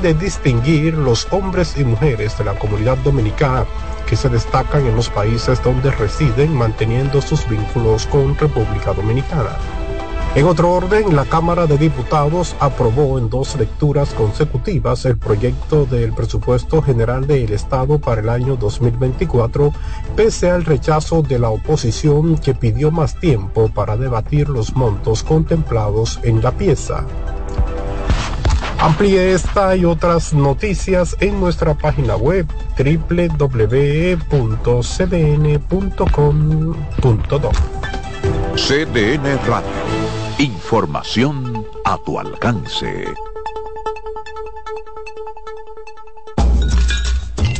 de distinguir los hombres y mujeres de la comunidad dominicana que se destacan en los países donde residen manteniendo sus vínculos con República Dominicana. En otro orden, la Cámara de Diputados aprobó en dos lecturas consecutivas el proyecto del presupuesto general del Estado para el año 2024, pese al rechazo de la oposición que pidió más tiempo para debatir los montos contemplados en la pieza. Amplíe esta y otras noticias en nuestra página web www.cdn.com.do. CDN Radio Información a tu alcance.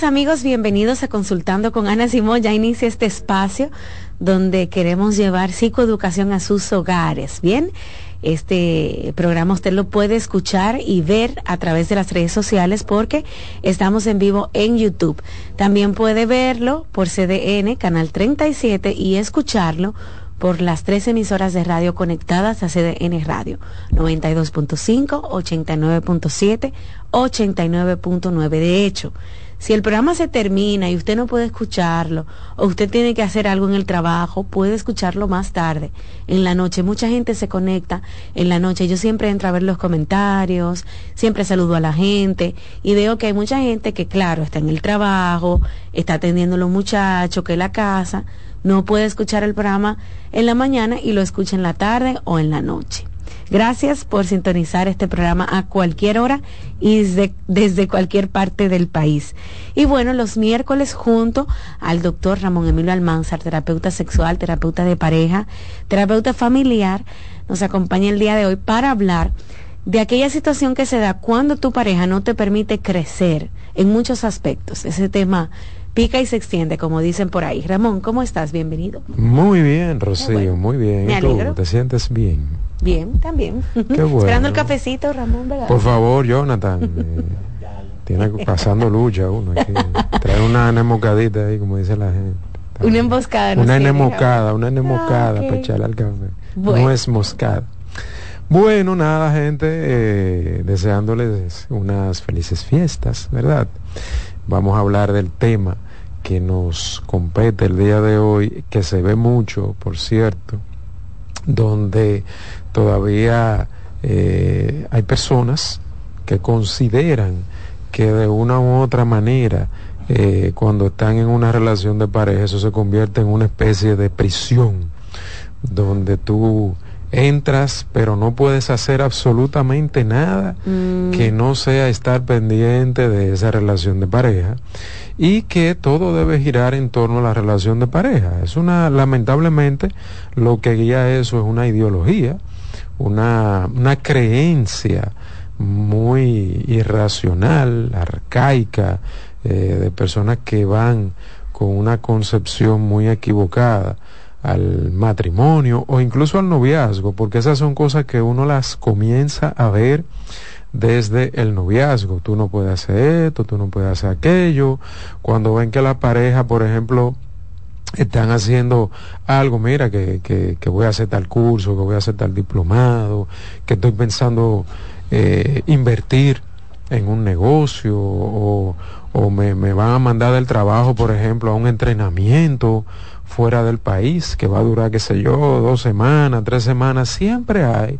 Amigos, bienvenidos a Consultando con Ana Simón. Ya inicia este espacio donde queremos llevar psicoeducación a sus hogares. Bien, este programa usted lo puede escuchar y ver a través de las redes sociales porque estamos en vivo en YouTube. También puede verlo por CDN, Canal 37 y escucharlo por las tres emisoras de radio conectadas a CDN Radio, 92.5, 89.7, 89.9. De hecho, si el programa se termina y usted no puede escucharlo, o usted tiene que hacer algo en el trabajo, puede escucharlo más tarde, en la noche. Mucha gente se conecta en la noche. Yo siempre entro a ver los comentarios, siempre saludo a la gente y veo que hay mucha gente que, claro, está en el trabajo, está atendiendo a los muchachos, que la casa, no puede escuchar el programa en la mañana y lo escucha en la tarde o en la noche. Gracias por sintonizar este programa a cualquier hora y desde, cualquier parte del país. Y bueno, los miércoles junto al doctor Ramón Emilio Almanzar, terapeuta sexual, terapeuta de pareja, terapeuta familiar, nos acompaña el día de hoy para hablar de aquella situación que se da cuando tu pareja no te permite crecer en muchos aspectos. Ese tema pica y se extiende, como dicen por ahí. Ramón, ¿cómo estás? Bienvenido. Muy bien, Rocío, muy bien. ¿Y tú? ¿Te sientes bien? Bien, también. Qué bueno. Esperando el cafecito, Ramón, ¿verdad? Por favor, Jonathan. Eh, tiene pasando lucha uno aquí. Trae una anemocadita ahí, como dice la gente. Una emboscada. una enemocada, una enemocada ah, para echarle al café. No es moscada. Bueno, nada, gente, eh, deseándoles unas felices fiestas, ¿verdad? Vamos a hablar del tema que nos compete el día de hoy, que se ve mucho, por cierto, donde todavía eh, hay personas que consideran que de una u otra manera, eh, cuando están en una relación de pareja, eso se convierte en una especie de prisión, donde tú entras, pero no puedes hacer absolutamente nada mm. que no sea estar pendiente de esa relación de pareja y que todo debe girar en torno a la relación de pareja. Es una, lamentablemente, lo que guía eso es una ideología, una, una creencia muy irracional, arcaica, eh, de personas que van con una concepción muy equivocada al matrimonio o incluso al noviazgo, porque esas son cosas que uno las comienza a ver desde el noviazgo. Tú no puedes hacer esto, tú no puedes hacer aquello. Cuando ven que la pareja, por ejemplo, están haciendo algo, mira, que, que, que voy a hacer tal curso, que voy a hacer tal diplomado, que estoy pensando eh, invertir en un negocio o, me, me van a mandar del trabajo, por ejemplo, a un entrenamiento fuera del país, que va a durar, qué sé yo, dos semanas, tres semanas, siempre hay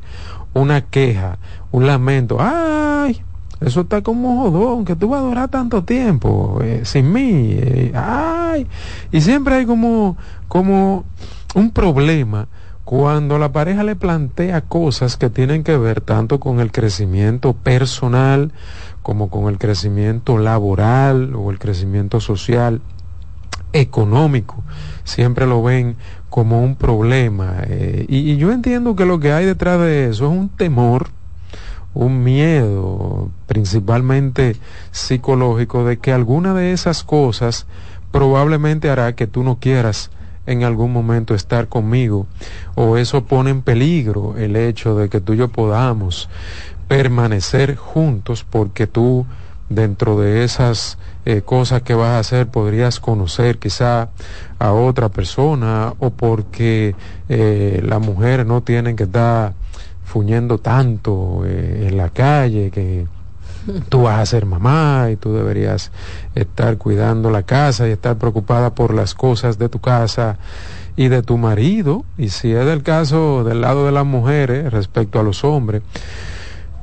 una queja, un lamento. ¡Ay! Eso está como jodón, que tú vas a durar tanto tiempo eh, sin mí. Eh, ¡Ay! Y siempre hay como, como un problema cuando la pareja le plantea cosas que tienen que ver tanto con el crecimiento personal como con el crecimiento laboral o el crecimiento social económico, siempre lo ven como un problema. Eh, y, yo entiendo que lo que hay detrás de eso es un temor, un miedo, principalmente psicológico, de que alguna de esas cosas probablemente hará que tú no quieras en algún momento estar conmigo, o eso pone en peligro el hecho de que tú y yo podamos permanecer juntos porque tú dentro de esas eh, cosas que vas a hacer podrías conocer quizá a otra persona o porque eh, las mujeres no tienen que estar fuñendo tanto eh, en la calle que tú vas a ser mamá y tú deberías estar cuidando la casa y estar preocupada por las cosas de tu casa y de tu marido. Y si es el caso del lado de las mujeres respecto a los hombres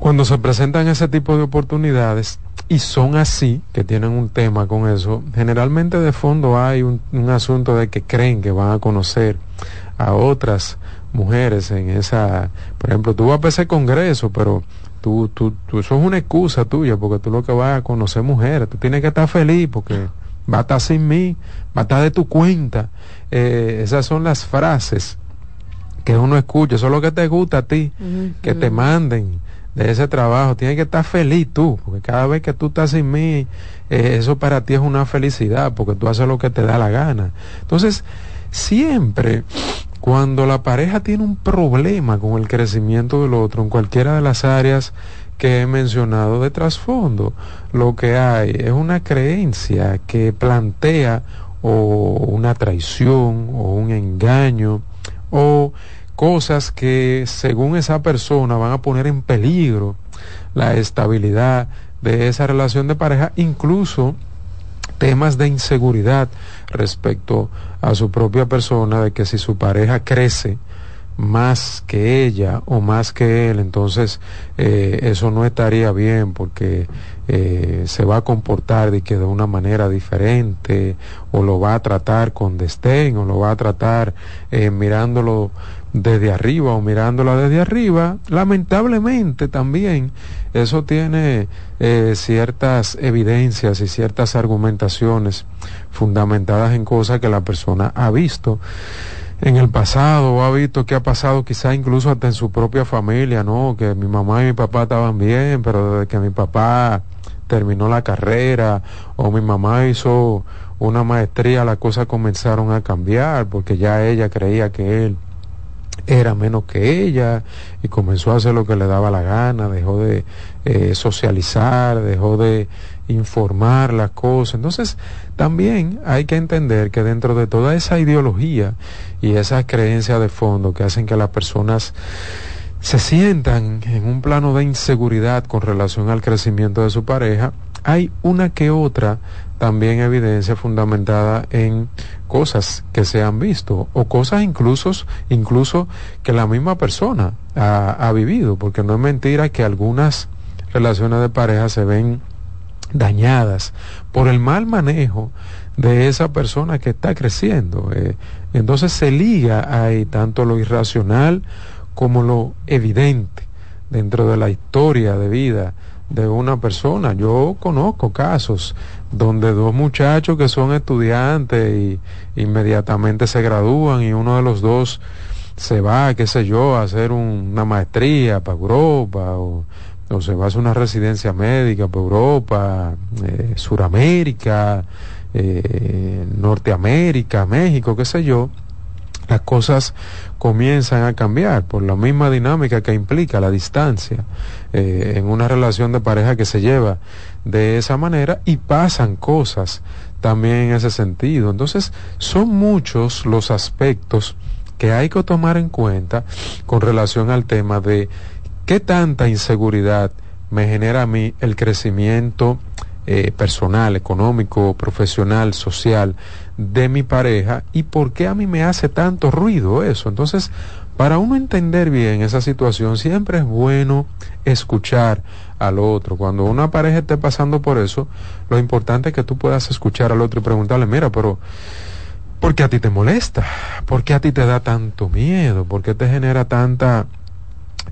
cuando se presentan ese tipo de oportunidades y son así, que tienen un tema con eso, generalmente de fondo hay un, asunto de que creen que van a conocer a otras mujeres en esa, por ejemplo, tú vas a ese congreso, pero tú, tú, tú, eso es una excusa tuya, porque tú lo que vas a conocer mujeres, tú tienes que estar feliz porque va a estar sin mí, va a estar de tu cuenta. Eh, esas son las frases que uno escucha, eso es lo que te gusta a ti, que te manden de ese trabajo. Tienes que estar feliz tú, porque cada vez que tú estás sin mí, eh, eso para ti es una felicidad, porque tú haces lo que te da la gana. Entonces, siempre cuando la pareja tiene un problema con el crecimiento del otro, en cualquiera de las áreas que he mencionado de trasfondo, lo que hay es una creencia que plantea o una traición o un engaño o cosas que según esa persona van a poner en peligro la estabilidad de esa relación de pareja, incluso temas de inseguridad respecto a su propia persona, de que si su pareja crece más que ella o más que él, entonces eh, eso no estaría bien porque eh, se va a comportar de que de una manera diferente o lo va a tratar con desdén o lo va a tratar eh, mirándolo desde arriba o mirándola desde arriba, lamentablemente también eso tiene eh, ciertas evidencias y ciertas argumentaciones fundamentadas en cosas que la persona ha visto en el pasado o ha visto que ha pasado quizá incluso hasta en su propia familia, ¿no? Que mi mamá y mi papá estaban bien, pero desde que mi papá terminó la carrera o mi mamá hizo una maestría las cosas comenzaron a cambiar porque ya ella creía que él era menos que ella y comenzó a hacer lo que le daba la gana, dejó de eh, socializar, dejó de informar las cosas. Entonces, también hay que entender que dentro de toda esa ideología y esa creencia de fondo que hacen que las personas se sientan en un plano de inseguridad con relación al crecimiento de su pareja, hay una que otra también evidencia fundamentada en cosas que se han visto o cosas incluso, incluso que la misma persona ha, vivido, porque no es mentira que algunas relaciones de pareja se ven dañadas por el mal manejo de esa persona que está creciendo. Eh, entonces se liga ahí tanto lo irracional como lo evidente dentro de la historia de vida de una persona. Yo conozco casos donde dos muchachos que son estudiantes y inmediatamente se gradúan y uno de los dos se va, qué sé yo, a hacer una maestría para Europa o, se va a hacer una residencia médica para Europa, eh, Suramérica, eh, Norteamérica, México, qué sé yo las cosas comienzan a cambiar por la misma dinámica que implica la distancia eh, en una relación de pareja que se lleva de esa manera y pasan cosas también en ese sentido. Entonces, son muchos los aspectos que hay que tomar en cuenta con relación al tema de qué tanta inseguridad me genera a mí el crecimiento eh, personal, económico, profesional, social de mi pareja y por qué a mí me hace tanto ruido eso. Entonces, para uno entender bien esa situación, siempre es bueno escuchar al otro. Cuando una pareja esté pasando por eso, lo importante es que tú puedas escuchar al otro y preguntarle, mira, pero ¿por qué a ti te molesta? ¿Por qué a ti te da tanto miedo? ¿Por qué te genera tanta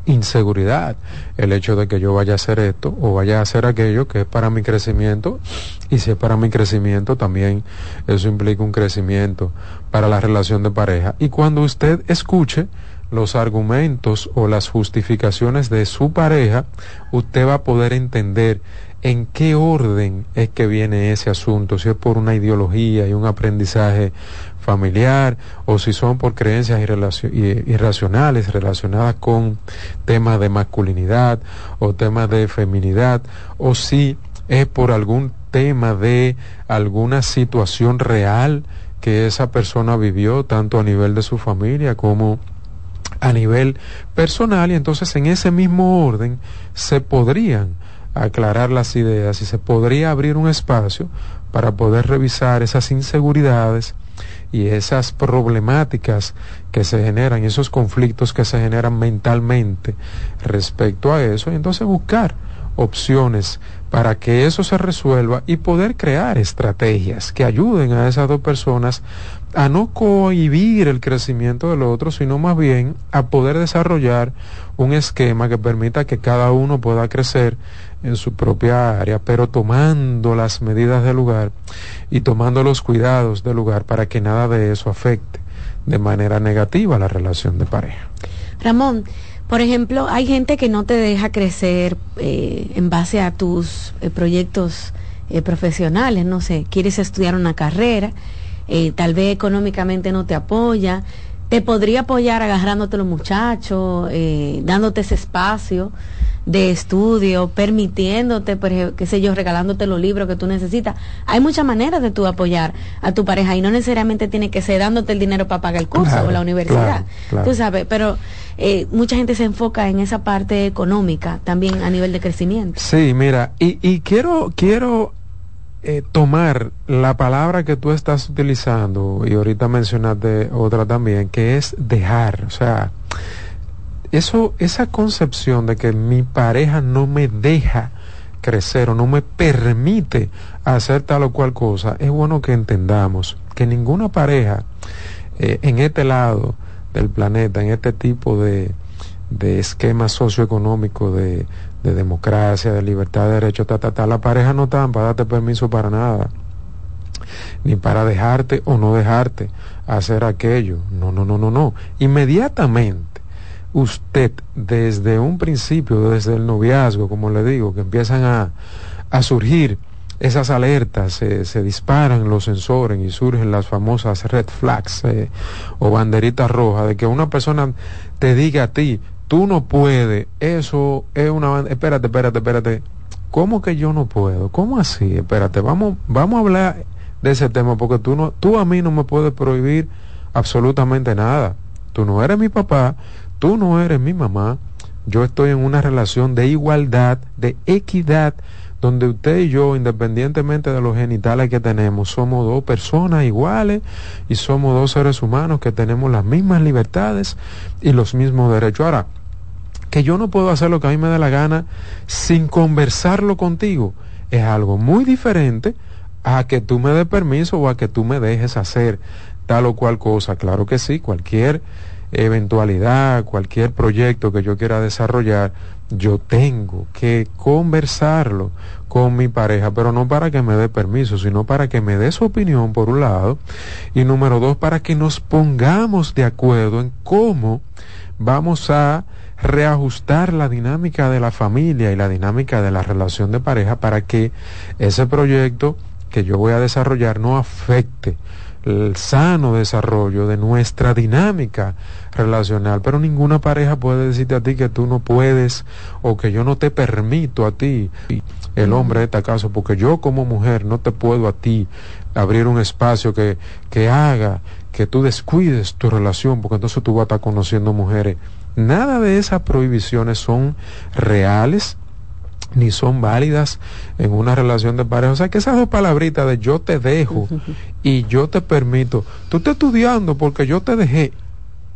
inseguridad el hecho de que yo vaya a hacer esto o vaya a hacer aquello que es para mi crecimiento y si es para mi crecimiento también eso implica un crecimiento para la relación de pareja y cuando usted escuche los argumentos o las justificaciones de su pareja usted va a poder entender en qué orden es que viene ese asunto, si es por una ideología y un aprendizaje familiar o si son por creencias irracionales relacionadas con temas de masculinidad o temas de feminidad o si es por algún tema de alguna situación real que esa persona vivió tanto a nivel de su familia como a nivel personal y entonces en ese mismo orden se podrían aclarar las ideas y se podría abrir un espacio para poder revisar esas inseguridades y esas problemáticas que se generan, esos conflictos que se generan mentalmente respecto a eso, y entonces buscar opciones para que eso se resuelva y poder crear estrategias que ayuden a esas dos personas a no cohibir el crecimiento del otro, sino más bien a poder desarrollar un esquema que permita que cada uno pueda crecer en su propia área, pero tomando las medidas del lugar y tomando los cuidados del lugar para que nada de eso afecte de manera negativa la relación de pareja. Ramón, por ejemplo, hay gente que no te deja crecer eh, en base a tus eh, proyectos eh, profesionales, no sé, quieres estudiar una carrera, tal vez económicamente no te apoya, te podría apoyar agarrándote los muchachos, dándote ese espacio de estudio, permitiéndote, por ejemplo, qué sé yo, regalándote los libros que tú necesitas. Hay muchas maneras de tú apoyar a tu pareja y no necesariamente tiene que ser dándote el dinero para pagar el curso o la universidad. Tú sabes, pero eh, mucha gente se enfoca en esa parte económica también a nivel de crecimiento. Sí, mira, y, y quiero, quiero eh, tomar la palabra que tú estás utilizando y ahorita mencionaste otra también, que es dejar, o sea, eso, esa concepción de que mi pareja no me deja crecer o no me permite hacer tal o cual cosa, es bueno que entendamos que ninguna pareja eh, en este lado del planeta, en este tipo de, de esquema socioeconómico de, de democracia, de libertad de derecho, ta, ta, ta, la pareja no está para darte permiso para nada, ni para dejarte o no dejarte hacer aquello. No, no, no, no, no. Inmediatamente usted desde un principio, desde el noviazgo, como le digo, que empiezan a, a surgir esas alertas, se disparan los sensores y surgen las famosas red flags eh, o banderitas rojas de que una persona te diga a ti, tú no puedes, eso es una... Espérate, espérate, espérate. ¿Cómo que yo no puedo? ¿Cómo así? Espérate, vamos, vamos a hablar de ese tema porque tú, no, tú a mí no me puedes prohibir absolutamente nada. Tú no eres mi papá, tú no eres mi mamá. Yo estoy en una relación de igualdad, de equidad, donde usted y yo, independientemente de los genitales que tenemos, somos dos personas iguales y somos dos seres humanos que tenemos las mismas libertades y los mismos derechos. Ahora, que yo no puedo hacer lo que a mí me dé la gana sin conversarlo contigo, es algo muy diferente a que tú me des permiso o a que tú me dejes hacer tal o cual cosa. Claro que sí, cualquier eventualidad, cualquier proyecto que yo quiera desarrollar, yo tengo que conversarlo con mi pareja, pero no para que me dé permiso, sino para que me dé su opinión, por un lado, y número dos, para que nos pongamos de acuerdo en cómo vamos a reajustar la dinámica de la familia y la dinámica de la relación de pareja para que ese proyecto que yo voy a desarrollar no afecte el sano desarrollo de nuestra dinámica relacional. Pero ninguna pareja puede decirte a ti que tú no puedes o que yo no te permito a ti, el hombre en este caso, porque yo como mujer no te puedo a ti abrir un espacio que, que haga que tú descuides tu relación, porque entonces tú vas a estar conociendo mujeres. Nada de esas prohibiciones son reales ni son válidas en una relación de pareja. O sea que esas dos palabritas de yo te dejo y yo te permito, tú estás estudiando porque yo te dejé.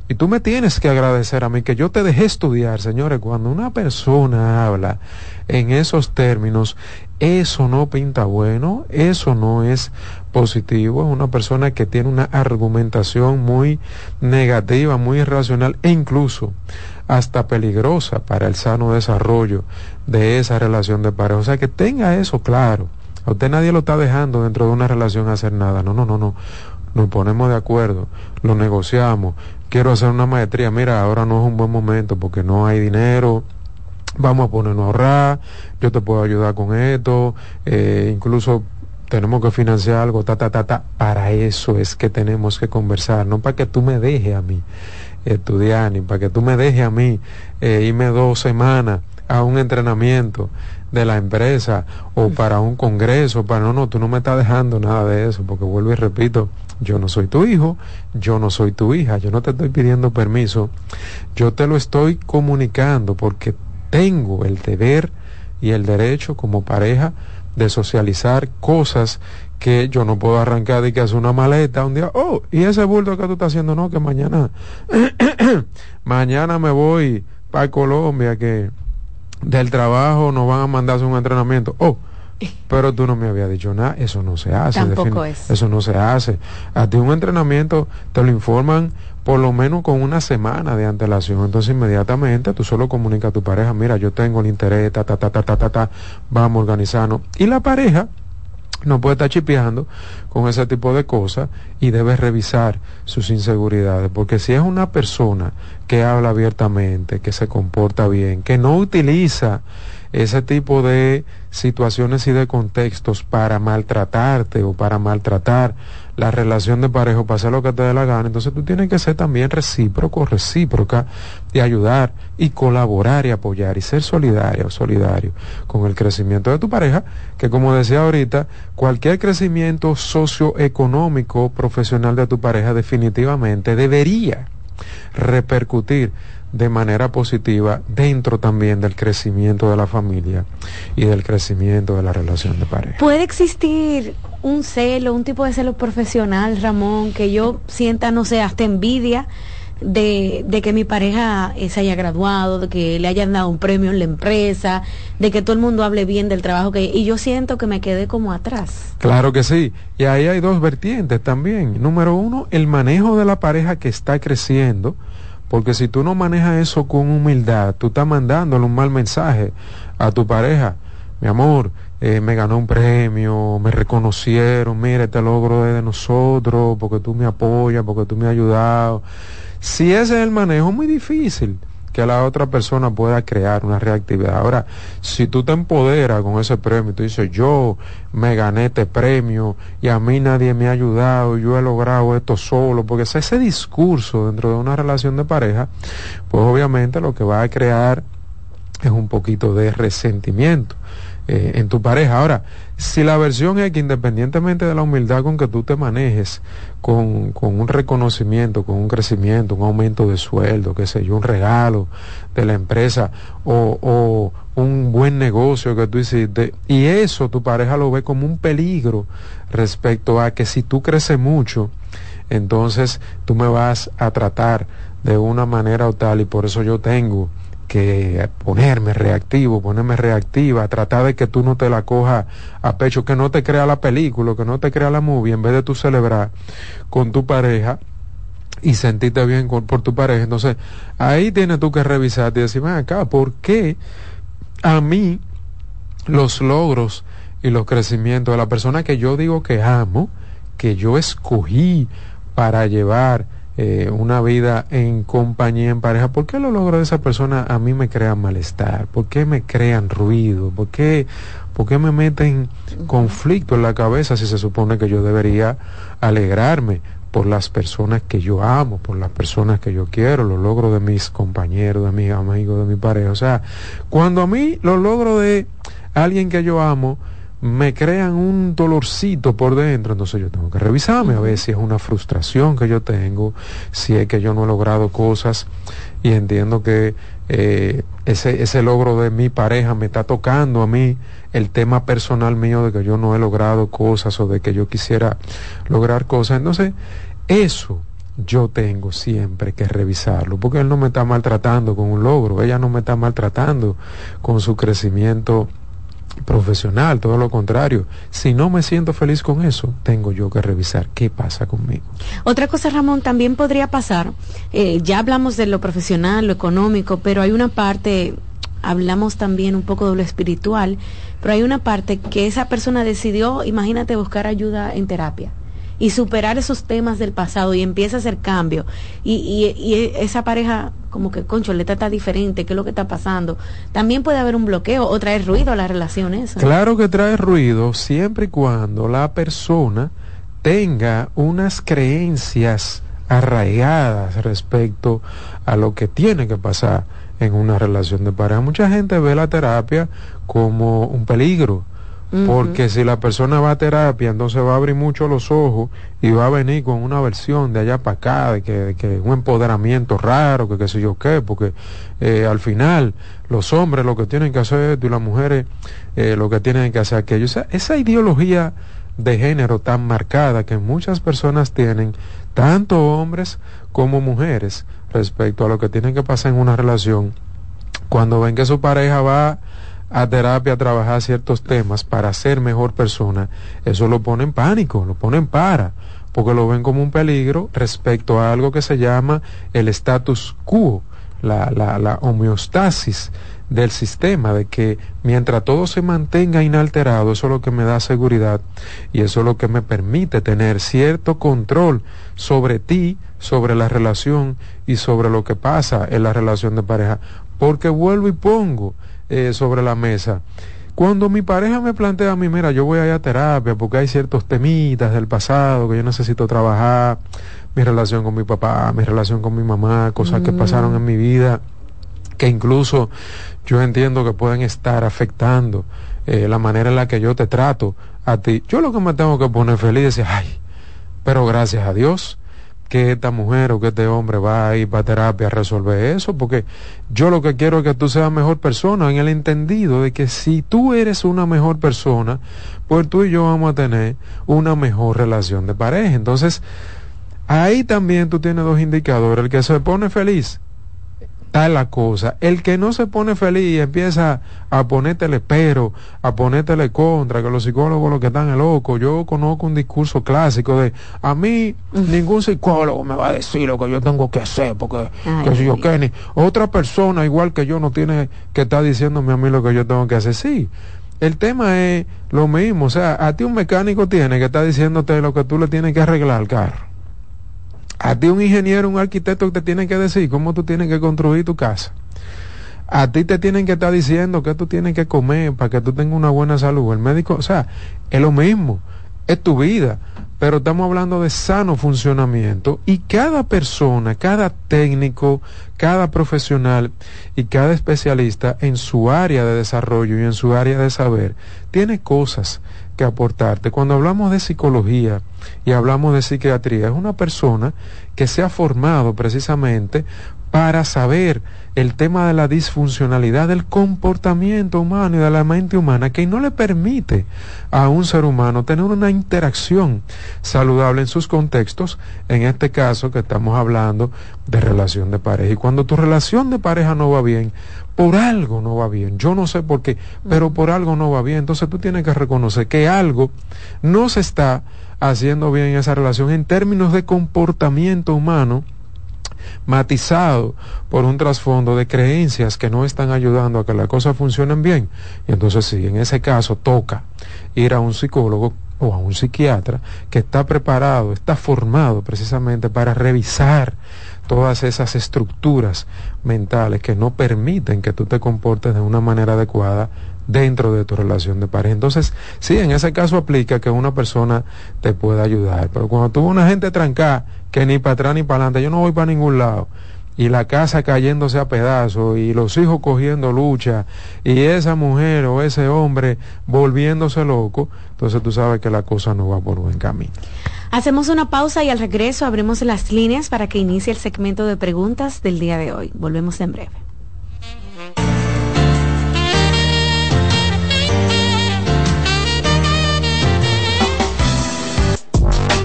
Y tú me tienes que agradecer a mí que yo te dejé estudiar, señores. Cuando una persona habla en esos términos, eso no pinta bueno, eso no es positivo. Es una persona que tiene una argumentación muy negativa, muy irracional e incluso hasta peligrosa para el sano desarrollo de esa relación de pareja. O sea, que tenga eso claro. A usted nadie lo está dejando dentro de una relación hacer nada. No, no, no, no. Nos ponemos de acuerdo, lo negociamos. Quiero hacer una maestría. Mira, ahora no es un buen momento porque no hay dinero. Vamos a ponernos a ahorrar. Yo te puedo ayudar con esto. Eh, incluso tenemos que financiar algo, ta, ta, ta, ta. Para eso es que tenemos que conversar, no para que tú me dejes a mí estudiar, ni para que tú me dejes a mí eh, irme dos semanas a un entrenamiento de la empresa o para un congreso, para no, no, tú no me estás dejando nada de eso, porque vuelvo y repito, yo no soy tu hijo, yo no soy tu hija, yo no te estoy pidiendo permiso, yo te lo estoy comunicando porque tengo el deber y el derecho como pareja de socializar cosas que yo no puedo arrancar y que hace una maleta un día, oh, y ese bulto que tú estás haciendo, no, que mañana, mañana me voy para Colombia, que del trabajo nos van a mandarse un entrenamiento, oh, pero tú no me habías dicho nada, eso no se hace. Tampoco es. Eso no se hace. A ti un entrenamiento te lo informan por lo menos con una semana de antelación. Entonces inmediatamente tú solo comunicas a tu pareja, mira, yo tengo el interés, ta, ta, ta, ta, ta, ta, ta, vamos a organizarnos. Y la pareja no puede estar chipeando con ese tipo de cosas y debe revisar sus inseguridades, porque si es una persona que habla abiertamente, que se comporta bien, que no utiliza ese tipo de situaciones y de contextos para maltratarte o para maltratar la relación de pareja para hacer lo que te dé la gana, entonces tú tienes que ser también recíproco, recíproca y ayudar y colaborar y apoyar y ser solidario, solidario con el crecimiento de tu pareja, que como decía ahorita, cualquier crecimiento socioeconómico profesional de tu pareja definitivamente debería repercutir de manera positiva dentro también del crecimiento de la familia y del crecimiento de la relación de pareja. ¿Puede existir un celo, un tipo de celo profesional, Ramón, que yo sienta, no sé, hasta envidia de, de que mi pareja se haya graduado, de que le hayan dado un premio en la empresa, de que todo el mundo hable bien del trabajo que... Y yo siento que me quedé como atrás. Claro que sí. Y ahí hay dos vertientes también. Número uno, el manejo de la pareja que está creciendo porque si tú no manejas eso con humildad, tú estás mandándole un mal mensaje a tu pareja. Mi amor, eh, me ganó un premio, me reconocieron, mira, este logro es de nosotros, porque tú me apoyas, porque tú me has ayudado. Si ese es el manejo, muy difícil que la otra persona pueda crear una reactividad. Ahora, si tú te empoderas con ese premio, tú dices, yo me gané este premio y a mí nadie me ha ayudado, yo he logrado esto solo, porque es ese discurso dentro de una relación de pareja, pues obviamente lo que va a crear es un poquito de resentimiento. Eh, en tu pareja. Ahora, si la versión es que independientemente de la humildad con que tú te manejes, con, con, un reconocimiento, con un crecimiento, un aumento de sueldo, qué sé yo, un regalo de la empresa o, o un buen negocio que tú hiciste, y eso tu pareja lo ve como un peligro respecto a que si tú creces mucho, entonces tú me vas a tratar de una manera o tal y por eso yo tengo que ponerme reactivo, ponerme reactiva, tratar de que tú no te la cojas a pecho, que no te crea la película, que no te crea la movie, en vez de tú celebrar con tu pareja y sentirte bien por tu pareja. Entonces, ahí tienes tú que revisarte y decir, acá, ¿por qué a mí los logros y los crecimientos de la persona que yo digo que amo, que yo escogí para llevar eh, una vida en compañía, en pareja, ¿por qué los logros de esa persona a mí me crean malestar? ¿Por qué me crean ruido? ¿Por qué, por qué me meten conflicto en la cabeza si se supone que yo debería alegrarme por las personas que yo amo, por las personas que yo quiero, los logros de mis compañeros, de mis amigos, de mi pareja? O sea, cuando a mí los logros de alguien que yo amo, me crean un dolorcito por dentro, entonces yo tengo que revisarme a ver si es una frustración que yo tengo, si es que yo no he logrado cosas y entiendo que eh, ese, ese logro de mi pareja me está tocando a mí el tema personal mío de que yo no he logrado cosas o de que yo quisiera lograr cosas. Entonces, eso yo tengo siempre que revisarlo, porque él no me está maltratando con un logro, ella no me está maltratando con su crecimiento profesional, todo lo contrario. Si no me siento feliz con eso, tengo yo que revisar qué pasa conmigo. Otra cosa, Ramón, también podría pasar, eh, ya hablamos de lo profesional, lo económico, pero hay una parte, hablamos también un poco de lo espiritual, pero hay una parte que esa persona decidió, imagínate, buscar ayuda en terapia y superar esos temas del pasado y empieza a hacer cambio. Y, y, esa pareja, como que, concho, le está diferente, ¿qué es lo que está pasando? También puede haber un bloqueo o traer ruido a las relaciones. Claro que trae ruido siempre y cuando la persona tenga unas creencias arraigadas respecto a lo que tiene que pasar en una relación de pareja. Mucha gente ve la terapia como un peligro porque si la persona va a terapia, entonces va a abrir mucho los ojos y va a venir con una versión de allá para acá, de que, que un empoderamiento raro, que qué sé yo qué, porque eh, al final los hombres lo que tienen que hacer esto y las mujeres eh, lo que tienen que hacer aquello. esa ideología de género tan marcada que muchas personas tienen, tanto hombres como mujeres, respecto a lo que tienen que pasar en una relación, cuando ven que su pareja va a terapia a trabajar ciertos temas para ser mejor persona, eso lo pone en pánico, lo pone en para, porque lo ven como un peligro respecto a algo que se llama el status quo, la, la, la homeostasis del sistema, de que mientras todo se mantenga inalterado, eso es lo que me da seguridad y eso es lo que me permite tener cierto control sobre ti, sobre la relación y sobre lo que pasa en la relación de pareja. Porque vuelvo y pongo, eh, sobre la mesa. Cuando mi pareja me plantea a mí, mira, yo voy a ir a terapia porque hay ciertos temitas del pasado que yo necesito trabajar, mi relación con mi papá, mi relación con mi mamá, cosas que pasaron en mi vida, que incluso yo entiendo que pueden estar afectando eh, la manera en la que yo te trato a ti. Yo lo que me tengo que poner feliz es decir, ay, pero gracias a Dios que esta mujer o que este hombre va a ir para terapia a resolver eso, porque yo lo que quiero es que tú seas mejor persona, en el entendido de que si tú eres una mejor persona, pues tú y yo vamos a tener una mejor relación de pareja. Entonces, ahí también tú tienes dos indicadores, el que se pone feliz tal la cosa. El que no se pone feliz y empieza a ponértele pero, a ponértele contra, que los psicólogos lo que están es loco. Yo conozco un discurso clásico de a mí ningún psicólogo me va a decir lo que yo tengo que hacer, porque que si yo Kenny, otra persona igual que yo no tiene que estar diciéndome a mí lo que yo tengo que hacer. Sí. El tema es lo mismo, o sea, a ti un mecánico tiene que estar diciéndote lo que tú le tienes que arreglar al carro a ti un ingeniero, un arquitecto te tiene que decir cómo tú tienes que construir tu casa. A ti te tienen que estar diciendo que tú tienes que comer para que tú tengas una buena salud. El médico, o sea, es lo mismo, es tu vida pero estamos hablando de sano funcionamiento y cada persona, cada técnico, cada profesional y cada especialista en su área de desarrollo y en su área de saber tiene cosas aportarte. Cuando hablamos de psicología y hablamos de psiquiatría, es una persona que se ha formado precisamente para saber el tema de la disfuncionalidad del comportamiento humano y de la mente humana que no le permite a un ser humano tener una interacción saludable en sus contextos, en este caso que estamos hablando de relación de pareja. Y cuando tu relación de pareja no va bien, por algo no va bien, yo no sé por qué, pero por algo no va bien, entonces tú tienes que reconocer que algo no se está haciendo bien en esa relación en términos de comportamiento humano, matizado por un trasfondo de creencias que no están ayudando a que las cosas funcionen bien. Y entonces sí, en ese caso toca ir a un psicólogo o a un psiquiatra que está preparado, está formado precisamente para revisar todas esas estructuras mentales que no permiten que tú te comportes de una manera adecuada dentro de tu relación de pareja. Entonces, sí, en ese caso aplica que una persona te pueda ayudar, pero cuando tuvo una gente trancada, que ni para atrás ni para adelante, yo no voy para ningún lado, y la casa cayéndose a pedazos, y los hijos cogiendo lucha, y esa mujer o ese hombre volviéndose loco, entonces tú sabes que la cosa no va por buen camino. Hacemos una pausa y al regreso abrimos las líneas para que inicie el segmento de preguntas del día de hoy. Volvemos en breve.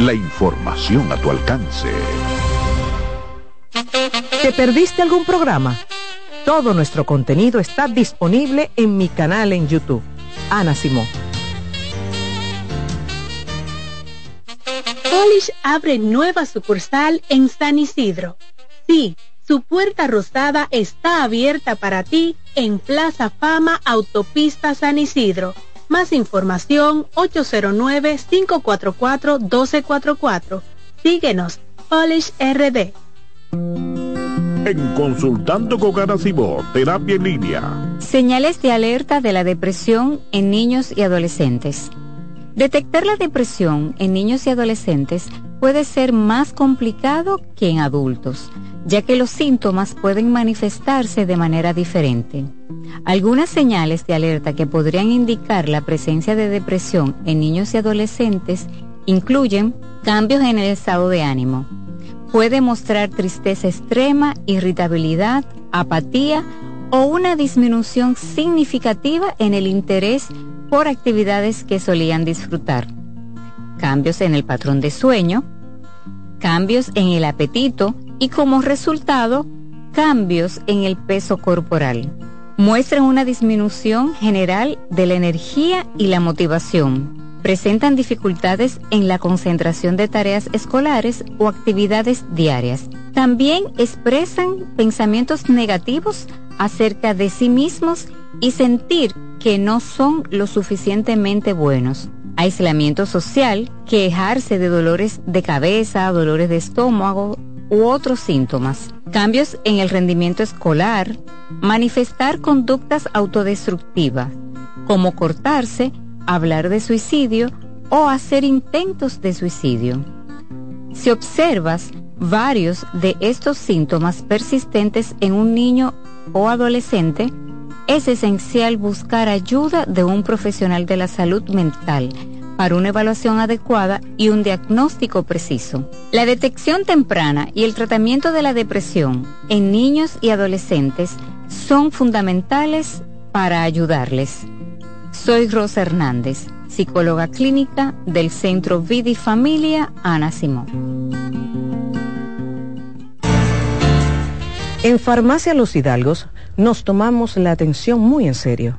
la información a tu alcance. ¿Te perdiste algún programa? Todo nuestro contenido está disponible en mi canal en YouTube. Ana Simón. Polish abre nueva sucursal en San Isidro. Sí, su puerta rosada está abierta para ti en Plaza Fama Autopista San Isidro más información 809-544-1244. Síguenos, Polish RD. En Consultando con Garacimo, Terapia en Línea. Señales de alerta de la depresión en niños y adolescentes. Detectar la depresión en niños y adolescentes puede ser más complicado que en adultos, ya que los síntomas pueden manifestarse de manera diferente. Algunas señales de alerta que podrían indicar la presencia de depresión en niños y adolescentes incluyen cambios en el estado de ánimo. Puede mostrar tristeza extrema, irritabilidad, apatía o una disminución significativa en el interés por actividades que solían disfrutar. Cambios en el patrón de sueño, cambios en el apetito y como resultado, cambios en el peso corporal. Muestran una disminución general de la energía y la motivación. Presentan dificultades en la concentración de tareas escolares o actividades diarias. También expresan pensamientos negativos acerca de sí mismos y sentir que no son lo suficientemente buenos. Aislamiento social, quejarse de dolores de cabeza, dolores de estómago u otros síntomas. Cambios en el rendimiento escolar, manifestar conductas autodestructivas, como cortarse, hablar de suicidio o hacer intentos de suicidio. Si observas varios de estos síntomas persistentes en un niño o adolescente, es esencial buscar ayuda de un profesional de la salud mental para una evaluación adecuada y un diagnóstico preciso. La detección temprana y el tratamiento de la depresión en niños y adolescentes son fundamentales para ayudarles. Soy Rosa Hernández, psicóloga clínica del Centro Vidi Familia Ana Simón. En Farmacia Los Hidalgos nos tomamos la atención muy en serio.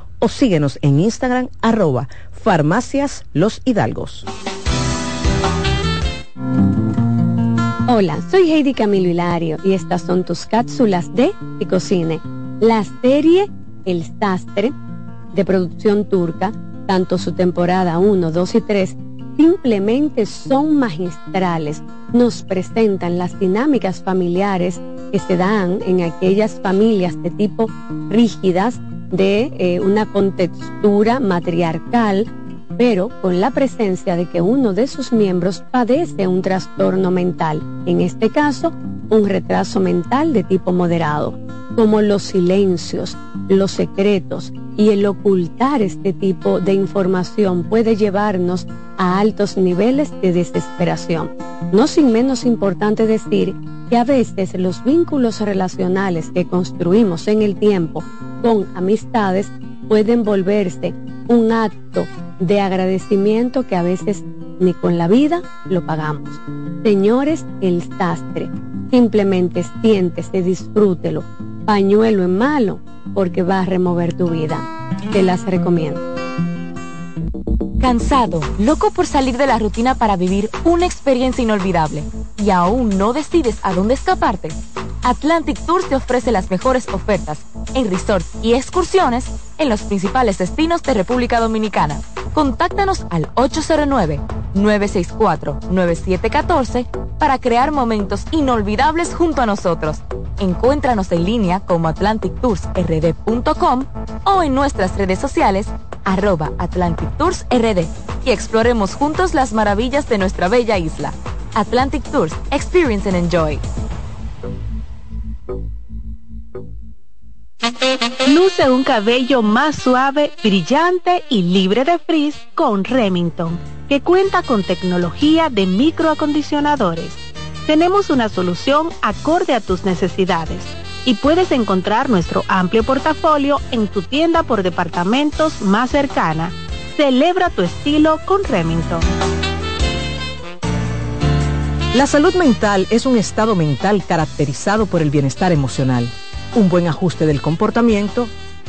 o síguenos en Instagram arroba farmacias los hidalgos. Hola, soy Heidi Camilo Hilario y estas son tus cápsulas de Ticocine. La serie El Sastre, de producción turca, tanto su temporada 1, 2 y 3, simplemente son magistrales. Nos presentan las dinámicas familiares que se dan en aquellas familias de tipo rígidas, de eh, una contextura matriarcal, pero con la presencia de que uno de sus miembros padece un trastorno mental, en este caso, un retraso mental de tipo moderado, como los silencios, los secretos, y el ocultar este tipo de información puede llevarnos a altos niveles de desesperación. No sin menos importante decir que a veces los vínculos relacionales que construimos en el tiempo con amistades pueden volverse un acto de agradecimiento que a veces ni con la vida lo pagamos. Señores, el sastre, simplemente siéntese, disfrútelo, pañuelo en malo porque va a remover tu vida. Te las recomiendo. Cansado, loco por salir de la rutina para vivir una experiencia inolvidable y aún no decides a dónde escaparte. Atlantic Tours te ofrece las mejores ofertas en resorts y excursiones en los principales destinos de República Dominicana. Contáctanos al 809-964-9714 para crear momentos inolvidables junto a nosotros. Encuéntranos en línea como atlantictoursrd.com o en nuestras redes sociales arroba Atlantic Tours RD y exploremos juntos las maravillas de nuestra bella isla. Atlantic Tours, Experience and Enjoy. Luce un cabello más suave, brillante y libre de frizz con Remington, que cuenta con tecnología de microacondicionadores. Tenemos una solución acorde a tus necesidades y puedes encontrar nuestro amplio portafolio en tu tienda por departamentos más cercana. Celebra tu estilo con Remington. La salud mental es un estado mental caracterizado por el bienestar emocional, un buen ajuste del comportamiento,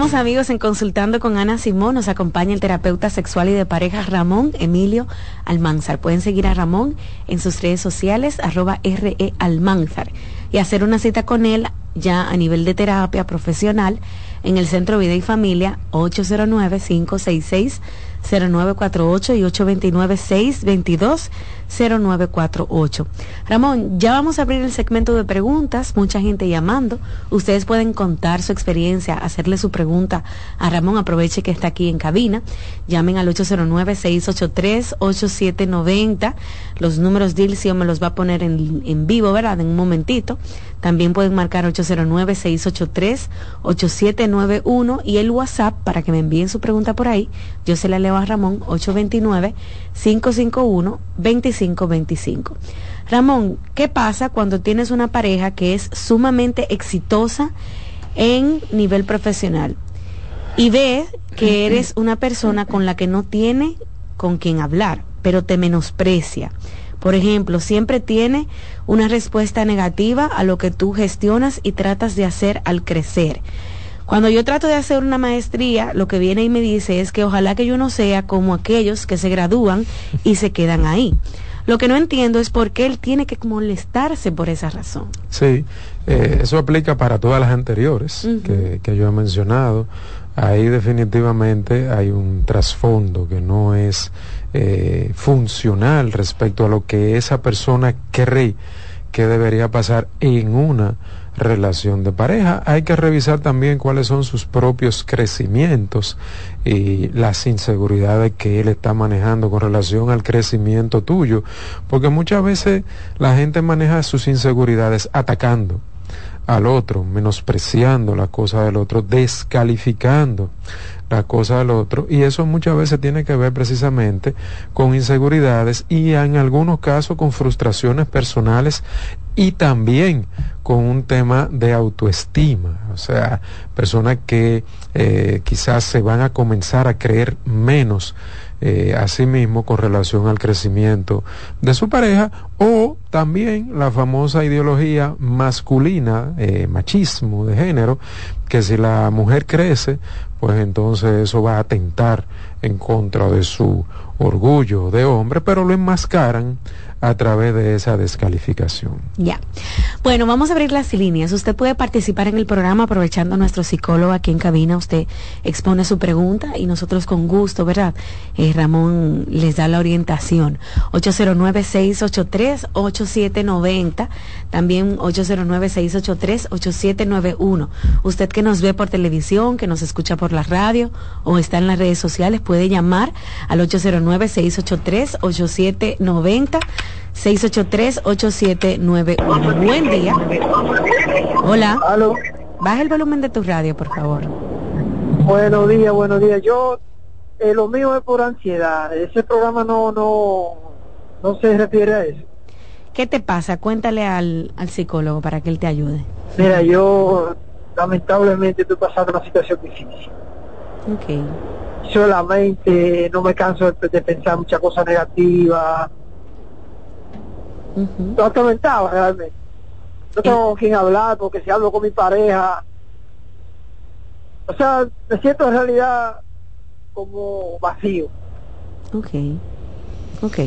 Continuamos amigos en Consultando con Ana Simón. Nos acompaña el terapeuta sexual y de pareja Ramón Emilio Almanzar. Pueden seguir a Ramón en sus redes sociales, arroba RE Almanzar, y hacer una cita con él ya a nivel de terapia profesional en el Centro Vida y Familia 809-566-0948 y 829-622-0948. Ramón, ya vamos a abrir el segmento de preguntas, mucha gente llamando. Ustedes pueden contar su experiencia, hacerle su pregunta a Ramón, aproveche que está aquí en cabina. Llamen al 809-683-8790. Los números de Ilcio me los va a poner en, en vivo, ¿verdad? En un momentito. También pueden marcar 809-683-8791 y el WhatsApp para que me envíen su pregunta por ahí. Yo se la leo Ramón 829-551-2525. Ramón, ¿qué pasa cuando tienes una pareja que es sumamente exitosa en nivel profesional y ve que eres una persona con la que no tiene con quien hablar, pero te menosprecia? Por ejemplo, siempre tiene una respuesta negativa a lo que tú gestionas y tratas de hacer al crecer. Cuando yo trato de hacer una maestría, lo que viene y me dice es que ojalá que yo no sea como aquellos que se gradúan y se quedan ahí. Lo que no entiendo es por qué él tiene que molestarse por esa razón. Sí, eh, eso aplica para todas las anteriores que, yo he mencionado. Ahí definitivamente hay un trasfondo que no es eh, funcional respecto a lo que esa persona cree que debería pasar en una relación de pareja. Hay que revisar también cuáles son sus propios crecimientos y las inseguridades que él está manejando con relación al crecimiento tuyo, porque muchas veces la gente maneja sus inseguridades atacando al otro, menospreciando la cosa del otro, descalificando la cosa del otro. Y eso muchas veces tiene que ver precisamente con inseguridades y en algunos casos con frustraciones personales y también con un tema de autoestima, o sea, personas que eh, quizás se van a comenzar a creer menos eh, a sí mismo con relación al crecimiento de su pareja o también la famosa ideología masculina, eh, machismo de género, que si la mujer crece, pues entonces eso va a atentar en contra de su orgullo de hombre, pero lo enmascaran a través de esa descalificación. Ya. Bueno, vamos a abrir las líneas. Usted puede participar en el programa aprovechando nuestro psicólogo aquí en cabina. Usted expone su pregunta y nosotros con gusto, ¿verdad? Eh, Ramón les da la orientación. 809-683-8790. También 809-683-8791. Usted que nos ve por televisión, que nos escucha por la radio o está en las redes sociales, puede llamar al 809-683-8790. 683-8791. Buen día. Hola. Baja el volumen de tu radio, por favor. Buenos días, buenos días. Yo, eh, lo mío es por ansiedad. Ese programa no, no, no se refiere a eso. ¿Qué te pasa? Cuéntale al, al psicólogo para que él te ayude. Mira, yo lamentablemente estoy pasando una situación difícil. Ok. Solamente no me canso de, de pensar muchas cosas negativas Estoy atormentado realmente. No tengo con quién hablar porque si hablo con mi pareja, o sea, me siento en realidad como vacío. Ok, ok.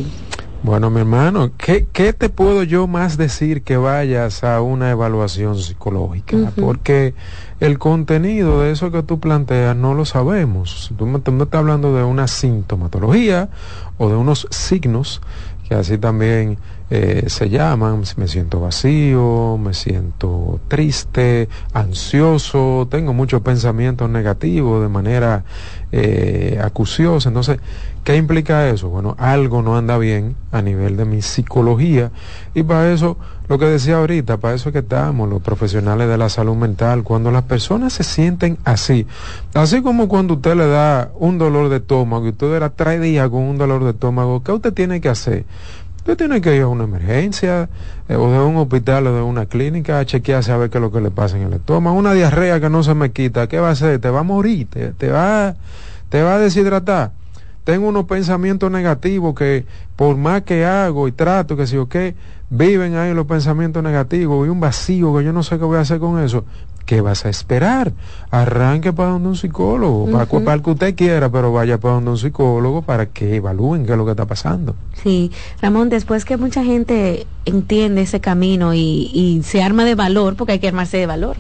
Bueno, mi hermano, ¿qué, ¿qué, te puedo yo más decir que vayas a una evaluación psicológica? Porque el contenido de eso que tú planteas no lo sabemos. Tú me, tú me estás hablando de una sintomatología o de unos signos que así también eh, se llaman, me siento vacío, me siento triste, ansioso, tengo muchos pensamientos negativos de manera eh, acuciosa. Entonces, ¿qué implica eso? Bueno, algo no anda bien a nivel de mi psicología y para eso, lo que decía ahorita, para eso que estamos los profesionales de la salud mental, cuando las personas se sienten así, así como cuando usted le da un dolor de estómago y usted era tres días con un dolor de estómago, ¿qué usted tiene que hacer? Usted tiene que ir a una emergencia eh, o de un hospital o de una clínica a chequearse a ver qué es lo que le pasa en el estómago. Una diarrea que no se me quita, ¿qué va a hacer? Te va a morir, te, va, te va a deshidratar. Tengo unos pensamientos negativos que por más que hago y trato, que si o qué, viven ahí los pensamientos negativos y un vacío que yo no sé qué voy a hacer con eso. ¿Qué vas a esperar? Arranque para donde un psicólogo, para, el que usted quiera, pero vaya para donde un psicólogo para que evalúen qué es lo que está pasando. Sí, Ramón, después que mucha gente entiende ese camino y, se arma de valor, porque hay que armarse de valor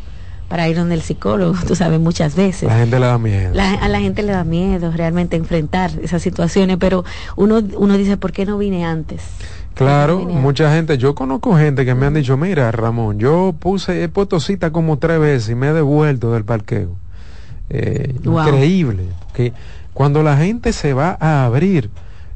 para ir donde el psicólogo, tú sabes, muchas veces. La gente le da miedo. a la gente le da miedo realmente enfrentar esas situaciones, pero uno, uno dice, ¿por qué no vine antes? Claro, mucha gente, yo conozco gente que me han dicho, mira Ramón, yo puse, he puesto cita como tres veces y me he devuelto del parqueo. Eh, increíble, que cuando la gente se va a abrir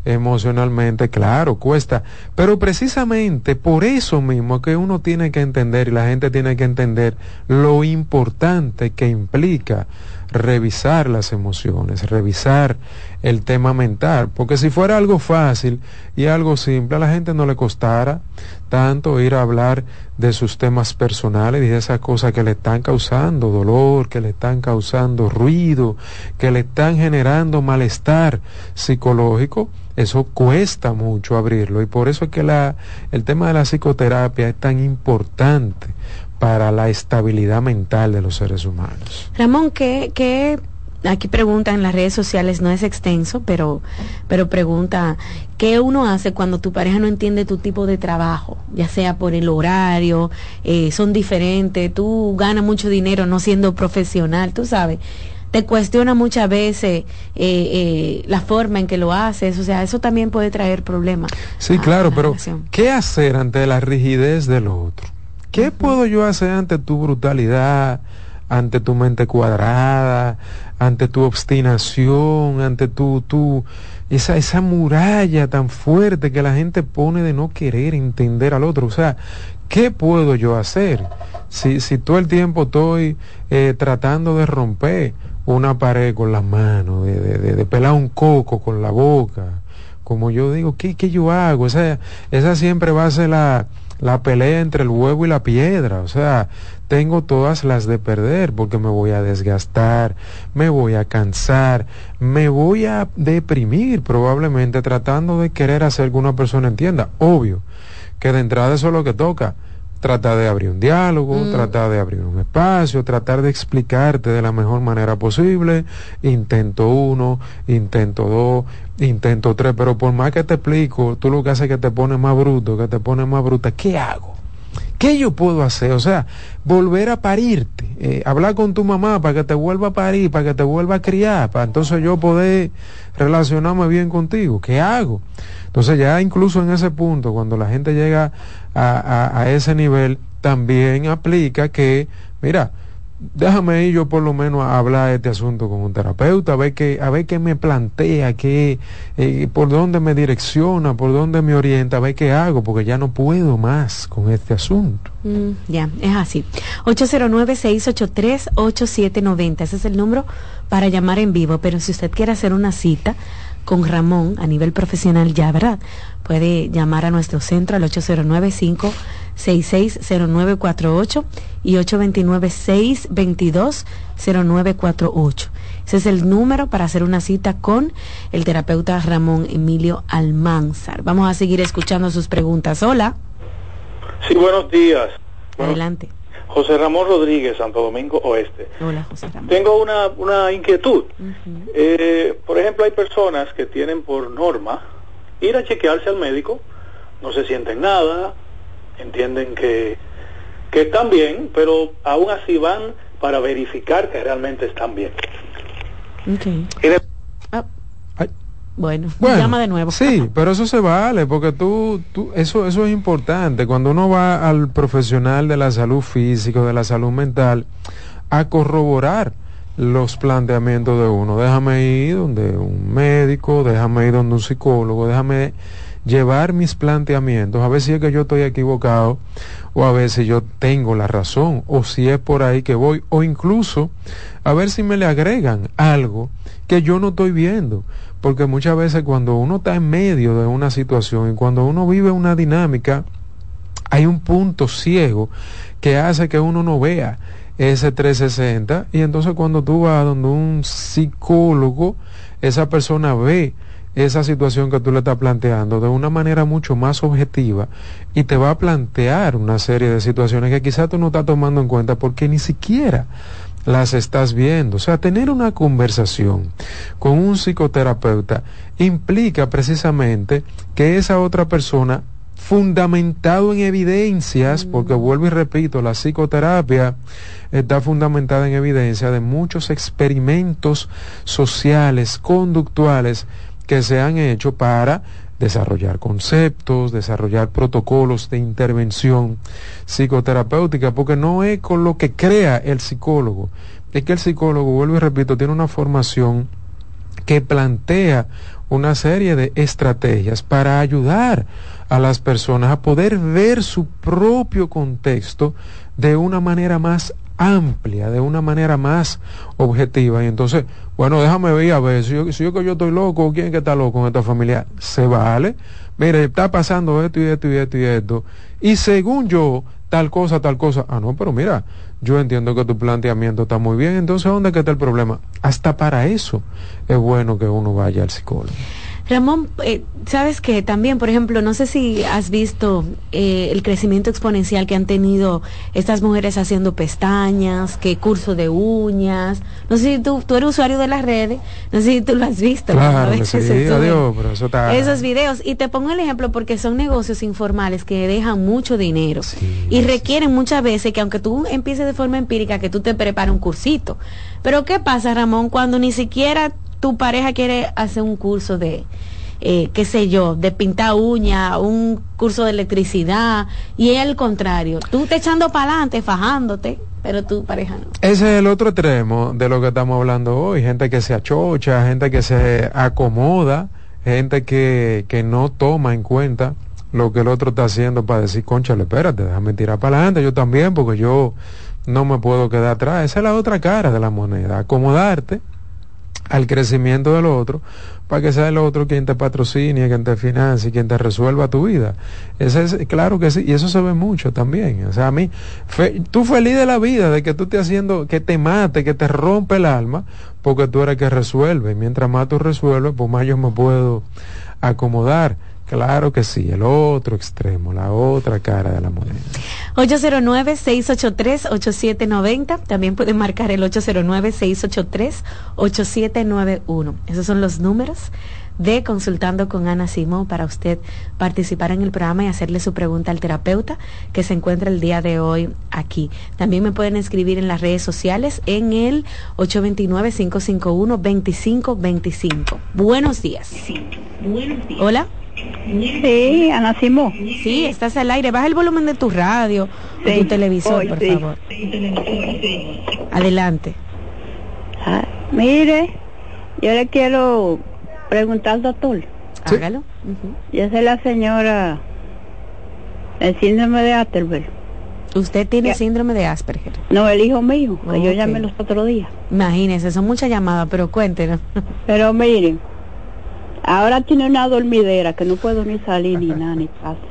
emocionalmente, claro, cuesta, pero precisamente por eso mismo que uno tiene que entender y la gente tiene que entender lo importante que implica revisar las emociones, revisar el tema mental, porque si fuera algo fácil y algo simple, a la gente no le costara tanto ir a hablar de sus temas personales y de esas cosas que le están causando dolor, que le están causando ruido, que le están generando malestar psicológico, eso cuesta mucho abrirlo y por eso es que la, el tema de la psicoterapia es tan importante para la estabilidad mental de los seres humanos. Ramón, ¿qué, qué aquí pregunta en las redes sociales, no es extenso, pero, pero pregunta, ¿qué uno hace cuando tu pareja no entiende tu tipo de trabajo? Ya sea por el horario, eh, son diferentes, tú ganas mucho dinero no siendo profesional, tú sabes. Te cuestiona muchas veces eh, eh, la forma en que lo haces, o sea, eso también puede traer problemas. Sí, claro, pero ¿qué hacer ante la rigidez del otro? ¿Qué puedo yo hacer ante tu brutalidad? ante tu mente cuadrada, ante tu obstinación, ante tu, tu esa, esa muralla tan fuerte que la gente pone de no querer entender al otro. O sea, ¿qué puedo yo hacer? Si, si todo el tiempo estoy eh, tratando de romper una pared con las manos, de, de, de, pelar un coco con la boca, como yo digo, ¿qué, qué yo hago? Esa, esa siempre va a ser la, la pelea entre el huevo y la piedra. O sea, tengo todas las de perder porque me voy a desgastar, me voy a cansar, me voy a deprimir probablemente tratando de querer hacer que una persona entienda. Obvio que de entrada eso es lo que toca. Tratar de abrir un diálogo, mm. tratar de abrir un espacio, tratar de explicarte de la mejor manera posible. Intento uno, intento dos, intento tres, pero por más que te explico, tú lo que haces es que te pones más bruto, que te pones más bruta. ¿Qué hago? ¿Qué yo puedo hacer? O sea, volver a parirte, eh, hablar con tu mamá para que te vuelva a parir, para que te vuelva a criar, para entonces yo poder relacionarme bien contigo. ¿Qué hago? Entonces ya incluso en ese punto, cuando la gente llega a, a ese nivel, también aplica que, mira, déjame ir yo por lo menos a hablar de este asunto con un terapeuta, a ver qué, a ver qué me plantea, qué, eh, por dónde me direcciona, por dónde me orienta, a ver qué hago, porque ya no puedo más con este asunto. Mm, ya, es así. 809-683-8790, ese es el número para llamar en vivo, pero si usted quiere hacer una cita, con Ramón a nivel profesional ya, ¿verdad? Puede llamar a nuestro centro al 809-566-0948 y 829-622-0948. Ese es el número para hacer una cita con el terapeuta Ramón Emilio Almanzar. Vamos a seguir escuchando sus preguntas. Hola. Sí, buenos días. Adelante. José Ramón Rodríguez, Santo Domingo Oeste. Hola, José Ramón. Tengo una, una inquietud. Eh, por ejemplo, hay personas que tienen por norma ir a chequearse al médico, no se sienten nada, entienden que, que están bien, pero aún así van para verificar que realmente están bien. Okay. Bueno, llama de nuevo. Sí, pero eso se vale, porque tú, tú, eso, eso es importante. Cuando uno va al profesional de la salud física, de la salud mental, a corroborar los planteamientos de uno. Déjame ir donde un médico, déjame ir donde un psicólogo, déjame llevar mis planteamientos, a ver si es que yo estoy equivocado o a ver si yo tengo la razón o si es por ahí que voy o incluso a ver si me le agregan algo que yo no estoy viendo porque muchas veces cuando uno está en medio de una situación y cuando uno vive una dinámica, hay un punto ciego que hace que uno no vea ese 360 y entonces cuando tú vas donde un psicólogo, esa persona ve esa situación que tú le estás planteando de una manera mucho más objetiva y te va a plantear una serie de situaciones que quizás tú no estás tomando en cuenta porque ni siquiera las estás viendo. O sea, tener una conversación con un psicoterapeuta implica precisamente que esa otra persona fundamentado en evidencias, mm. porque vuelvo y repito, la psicoterapia está fundamentada en evidencia de muchos experimentos sociales, conductuales que se han hecho para desarrollar conceptos, desarrollar protocolos de intervención psicoterapéutica, porque no es con lo que crea el psicólogo, es que el psicólogo, vuelvo y repito, tiene una formación que plantea una serie de estrategias para ayudar a las personas a poder ver su propio contexto de una manera más amplia, de una manera más objetiva. Y entonces, bueno, déjame ver a ver, si yo, si yo que yo estoy loco, ¿quién que está loco en esta familia? Se vale. Mire, está pasando esto y esto y esto y esto. Y según yo, tal cosa, tal cosa. Ah, no, pero mira, yo entiendo que tu planteamiento está muy bien. Entonces, ¿dónde está el problema? Hasta para eso es bueno que uno vaya al psicólogo. Ramón, eh, sabes que también, por ejemplo, no sé si has visto eh, el crecimiento exponencial que han tenido estas mujeres haciendo pestañas, que curso de uñas. No sé si tú, tú eres usuario de las redes, no sé si tú lo has visto. Claro, sí, adiós, pero eso está... Esos videos. Y te pongo el ejemplo porque son negocios informales que dejan mucho dinero y requieren muchas veces que aunque tú empieces de forma empírica, que tú te prepares un cursito. Pero ¿qué pasa, Ramón, cuando ni siquiera tu pareja quiere hacer un curso de, eh, qué sé yo, de pintar uña, un curso de electricidad, y es al contrario, tú te echando para adelante, fajándote, pero tu pareja no. Ese es el otro extremo de lo que estamos hablando hoy, gente que se achocha, gente que se acomoda, gente que, que no toma en cuenta lo que el otro está haciendo para decir, conchale, espérate, déjame tirar para adelante, yo también, porque yo no me puedo quedar atrás. Esa es la otra cara de la moneda, acomodarte al crecimiento del otro para que sea el otro quien te patrocine, quien te financie, quien te resuelva tu vida. Ese es, claro que sí, y eso se ve mucho también. O sea, a mí, tú feliz de la vida, de que tú estés haciendo, que te mate, que te rompe el alma, porque tú eres el que resuelve. Y mientras más tú resuelves, pues más yo me puedo acomodar. Claro que sí, el otro extremo, la otra cara de la moneda. 809-683-8790. También pueden marcar el 809-683-8791. Esos son los números de Consultando con Ana Simón para usted participar en el programa y hacerle su pregunta al terapeuta que se encuentra el día de hoy aquí. También me pueden escribir en las redes sociales en el 829-551-2525. Buenos días. Buenos días. Hola. Sí, Ana Simón. Sí, estás al aire. Baja el volumen de tu radio o tu televisor, por favor. Adelante. Ah, mire, yo le quiero preguntar al doctor. Hágalo. Yo soy la señora el síndrome de Asperger. ¿Usted tiene síndrome de Asperger? No, el hijo mío, que yo llamé los otros días. Imagínese, son muchas llamadas, pero cuéntenos. Pero miren, Ahora tiene una dormidera que no puedo ni salir ni nada ni pase.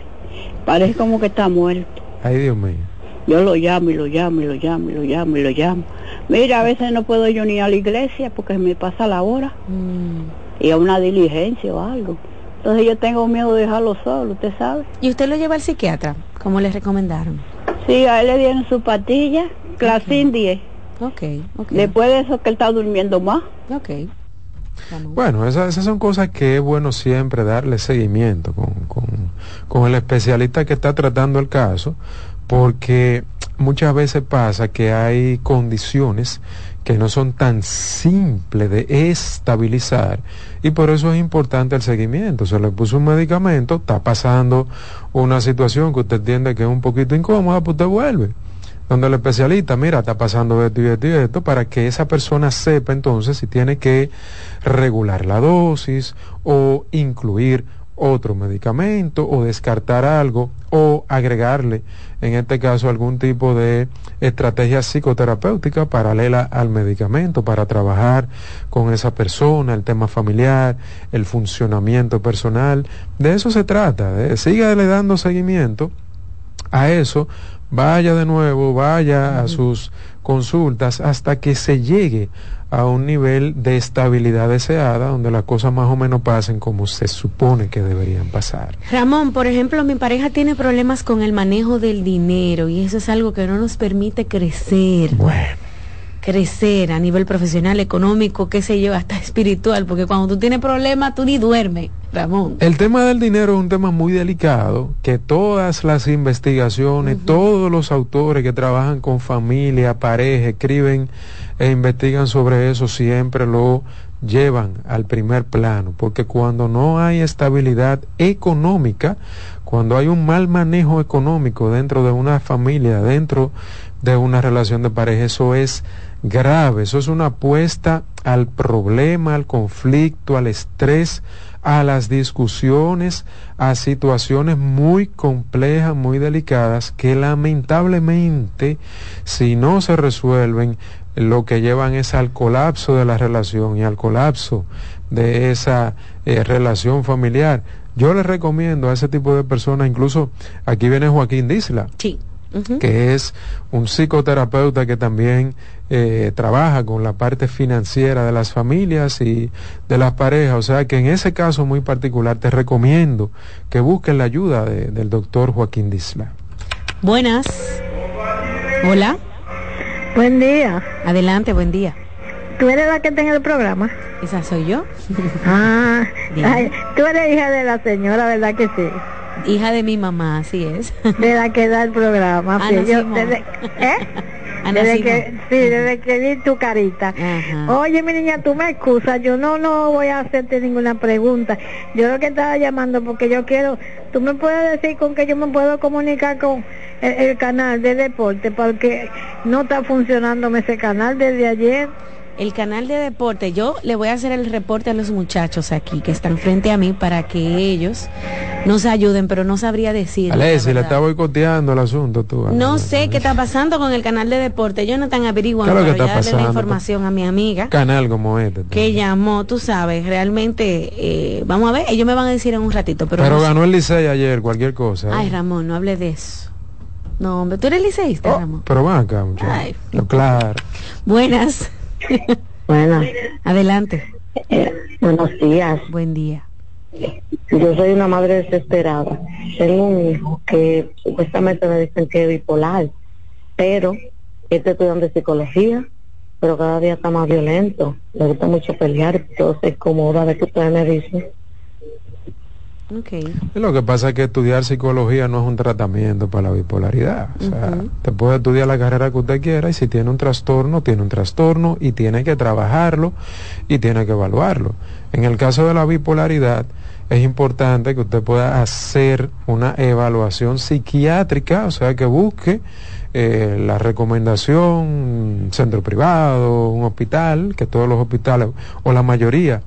Parece como que está muerto. Ay, Dios mío. Yo lo llamo y lo llamo y lo llamo y lo llamo y lo llamo. Mira, a veces no puedo yo ni a la iglesia porque me pasa la hora. Mm. Y a una diligencia o algo. Entonces yo tengo miedo de dejarlo solo, ¿usted sabe? ¿Y usted lo lleva al psiquiatra, como le recomendaron? Sí, a él le dieron su patilla, Clasin 10. Ok, ok. Después de eso que él está durmiendo más. Ok. Bueno, esas, son cosas que es bueno siempre darle seguimiento con, con, el especialista que está tratando el caso, porque muchas veces pasa que hay condiciones que no son tan simples de estabilizar y por eso es importante el seguimiento. Se le puso un medicamento, está pasando una situación que usted entiende que es un poquito incómoda, pues usted vuelve donde el especialista, mira, está pasando esto y esto y esto, para que esa persona sepa entonces si tiene que regular la dosis o incluir otro medicamento o descartar algo o agregarle, en este caso, algún tipo de estrategia psicoterapéutica paralela al medicamento para trabajar con esa persona, el tema familiar, el funcionamiento personal. De eso se trata, de, sígale dando seguimiento a eso vaya de nuevo, vaya a sus consultas hasta que se llegue a un nivel de estabilidad deseada donde las cosas más o menos pasen como se supone que deberían pasar. Ramón, por ejemplo, mi pareja tiene problemas con el manejo del dinero y eso es algo que no nos permite crecer. Bueno crecer a nivel profesional, económico, qué sé yo, hasta espiritual, porque cuando tú tienes problemas tú ni duermes, Ramón. El tema del dinero es un tema muy delicado, que todas las investigaciones, todos los autores que trabajan con familia, pareja, escriben e investigan sobre eso, siempre lo llevan al primer plano, porque cuando no hay estabilidad económica, cuando hay un mal manejo económico dentro de una familia, dentro de una relación de pareja, eso es grave, eso es una apuesta al problema, al conflicto, al estrés, a las discusiones, a situaciones muy complejas, muy delicadas, que lamentablemente, si no se resuelven, lo que llevan es al colapso de la relación y al colapso de esa eh, relación familiar. Yo les recomiendo a ese tipo de personas, incluso aquí viene Joaquín Disla. Sí que es un psicoterapeuta que también eh, trabaja con la parte financiera de las familias y de las parejas. O sea que en ese caso muy particular te recomiendo que busquen la ayuda del doctor Joaquín Disla. Buenas. Hola. Buen día. Adelante, buen día. ¿Tú eres la que está en el programa? Esa soy yo. ah, tú eres hija de la señora, ¿verdad que sí? Hija de mi mamá, así es. De la que da el programa. Ana sí, yo, desde, ¿eh? Ana desde que, sí, desde que vi tu carita. Oye, mi niña, tú me excusas, yo no no voy a hacerte ninguna pregunta. Yo lo que estaba llamando porque yo quiero, tú me puedes decir con que yo me puedo comunicar con el, el canal de deporte porque no está funcionando ese canal desde ayer el canal de deporte, yo le voy a hacer el reporte a los muchachos aquí que están frente a mí para que ellos nos ayuden, pero no sabría decir. si le está boicoteando el asunto tú. No sé qué está pasando con el canal de deporte, yo no están averiguando, pero ya darle la información a mi amiga. Canal como este. Que llamó, tú sabes, realmente, eh, vamos a ver, ellos me van a decir en un ratito. Pero, pero ganó el Licey ayer, cualquier cosa. ¿eh? Ay, Ramón, no hable de eso. No, hombre, tú eres liceísta, oh, Ramón. Pero van acá, muchachos. Claro. Buenas. Bueno. Adelante. Eh, buenos días. Buen día. Yo soy una madre desesperada. Tengo un hijo que supuestamente me dicen que es bipolar, pero este estudiando psicología, pero cada día está más violento. Le gusta mucho pelear, entonces como una vez que ustedes me dicen. Okay. Lo que pasa es que estudiar psicología no es un tratamiento para la bipolaridad. O sea, te puede estudiar la carrera que usted quiera y si tiene un trastorno, tiene un trastorno y tiene que trabajarlo y tiene que evaluarlo. En el caso de la bipolaridad, es importante que usted pueda hacer una evaluación psiquiátrica, o sea, que busque eh, la recomendación, centro privado, un hospital, que todos los hospitales o la mayoría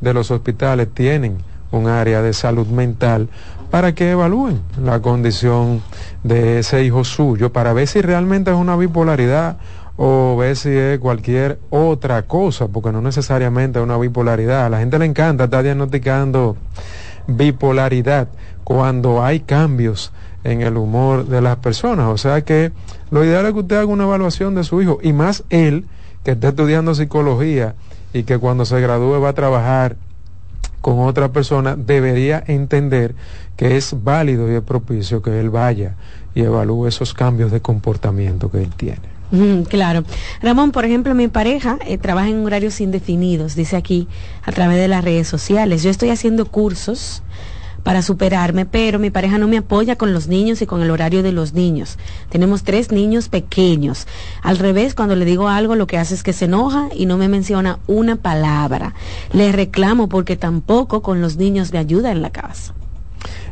de los hospitales tienen un área de salud mental para que evalúen la condición de ese hijo suyo, para ver si realmente es una bipolaridad o ver si es cualquier otra cosa, porque no necesariamente es una bipolaridad. A la gente le encanta estar diagnosticando bipolaridad cuando hay cambios en el humor de las personas. O sea que lo ideal es que usted haga una evaluación de su hijo y más él que está estudiando psicología y que cuando se gradúe va a trabajar con otra persona, debería entender que es válido y es propicio que él vaya y evalúe esos cambios de comportamiento que él tiene. claro. Ramón, por ejemplo, mi pareja eh, trabaja en horarios indefinidos, dice aquí, a través de las redes sociales. Yo estoy haciendo cursos para superarme, pero mi pareja no me apoya con los niños y con el horario de los niños. Tenemos tres niños pequeños. Al revés, cuando le digo algo, lo que hace es que se enoja y no me menciona una palabra. Le reclamo porque tampoco con los niños le ayuda en la casa.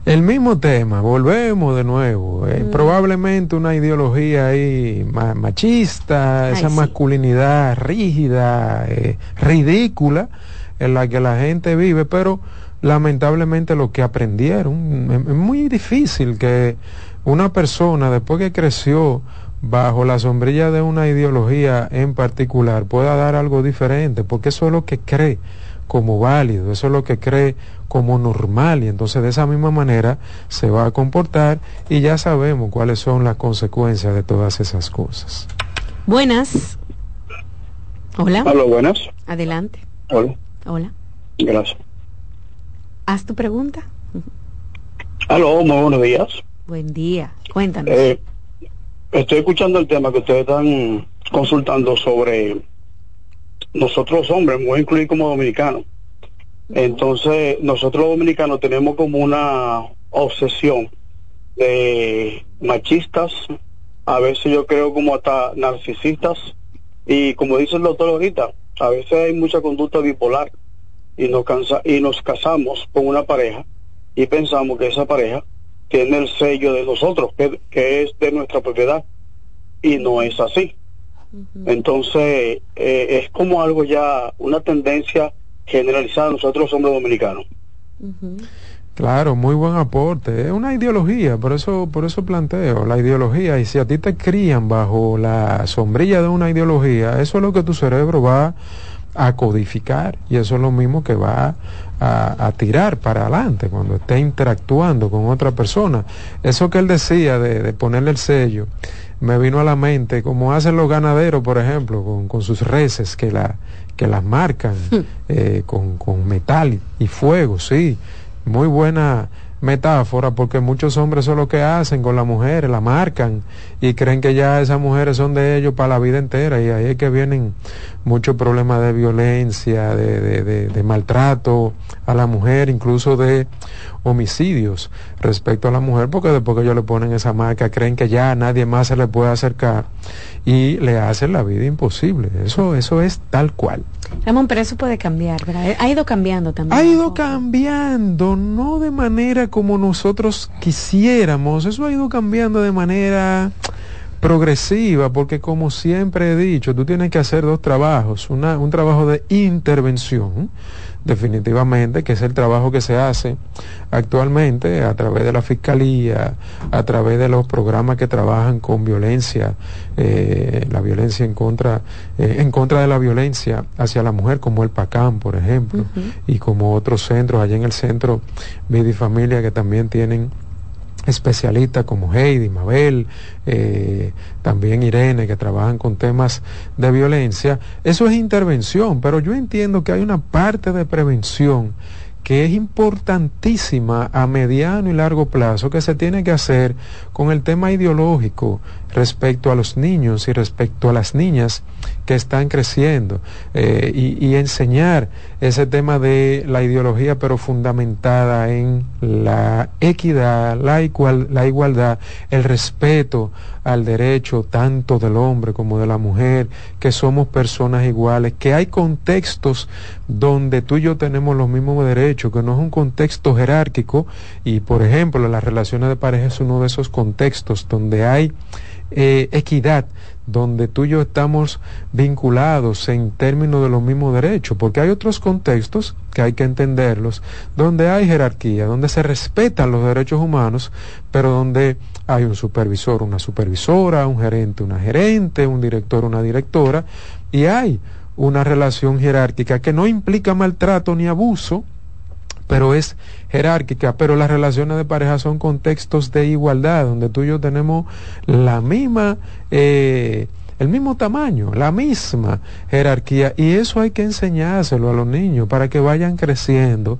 El mismo tema, volvemos de nuevo. Eh, mm. Probablemente una ideología ahí machista, esa masculinidad rígida, eh, ridícula en la que la gente vive, pero lamentablemente lo que aprendieron. Es muy difícil que una persona, después que creció bajo la sombrilla de una ideología en particular, pueda dar algo diferente, porque eso es lo que cree como válido, eso es lo que cree como normal y entonces de esa misma manera se va a comportar y ya sabemos cuáles son las consecuencias de todas esas cosas. Buenas. Hola. Hola, buenas. Adelante. Hola. Hola. Gracias. Haz tu pregunta. Aló, muy buenos días. Buen día. Cuéntanos. Eh, estoy escuchando el tema que ustedes están consultando sobre nosotros hombres, voy a incluir como dominicanos. Entonces, nosotros los dominicanos tenemos como una obsesión de machistas, a veces yo creo como hasta narcisistas, y como dice el doctor ahorita, a veces hay mucha conducta bipolar y nos, cansa, y nos casamos con una pareja y pensamos que esa pareja tiene el sello de nosotros, que, que es de nuestra propiedad, y no es así. Entonces, eh, es como algo ya, una tendencia generalizada nosotros hombres dominicanos. Claro, muy buen aporte. Es una ideología, por eso, por eso planteo la ideología. Y si a ti te crían bajo la sombrilla de una ideología, eso es lo que tu cerebro va a codificar y eso es lo mismo que va a, tirar para adelante cuando esté interactuando con otra persona. Eso que él decía de, ponerle el sello me vino a la mente como hacen los ganaderos, por ejemplo, con, sus reses que, la, que las marcan hmm. eh, con, con metal y fuego, sí. Muy buena metáfora porque muchos hombres son lo que hacen con las mujeres, la marcan y creen que ya esas mujeres son de ellos para la vida entera y ahí es que vienen muchos problemas de violencia, de, de, maltrato a la mujer, incluso de homicidios respecto a la mujer porque después que ellos le ponen esa marca creen que ya nadie más se le puede acercar y le hacen la vida imposible. Eso, eso es tal cual. Ramón, pero eso puede cambiar, ¿verdad? Ha ido cambiando también. Ha ido cambiando, no de manera como nosotros quisiéramos, eso ha ido cambiando de manera progresiva, porque como siempre he dicho, tú tienes que hacer dos trabajos, una, un trabajo de intervención, definitivamente, que es el trabajo que se hace actualmente a través de la Fiscalía, a través de los programas que trabajan con violencia, eh, la violencia en contra, eh, en contra de la violencia hacia la mujer, como el PACAM, por ejemplo, y como otros centros, allá en el centro Vida y Familia, que también tienen especialistas como Heidi, Mabel, eh, también Irene, que trabajan con temas de violencia. Eso es intervención, pero yo entiendo que hay una parte de prevención que es importantísima a mediano y largo plazo que se tiene que hacer con el tema ideológico respecto a los niños y respecto a las niñas que están creciendo eh, y, enseñar ese tema de la ideología pero fundamentada en la equidad, la, igual, la igualdad, el respeto al derecho tanto del hombre como de la mujer, que somos personas iguales, que hay contextos donde tú y yo tenemos los mismos derechos, que no es un contexto jerárquico. Y por ejemplo las relaciones de pareja es uno de esos contextos donde hay eh, equidad, donde tú y yo estamos vinculados en términos de los mismos derechos, porque hay otros contextos que hay que entenderlos, donde hay jerarquía, donde se respetan los derechos humanos, pero donde hay un supervisor, una supervisora, un gerente, una gerente, un director, una directora, y hay una relación jerárquica que no implica maltrato ni abuso, pero es jerárquica, pero las relaciones de pareja son contextos de igualdad, donde tú y yo tenemos la misma, eh, el mismo tamaño, la misma jerarquía, y eso hay que enseñárselo a los niños para que vayan creciendo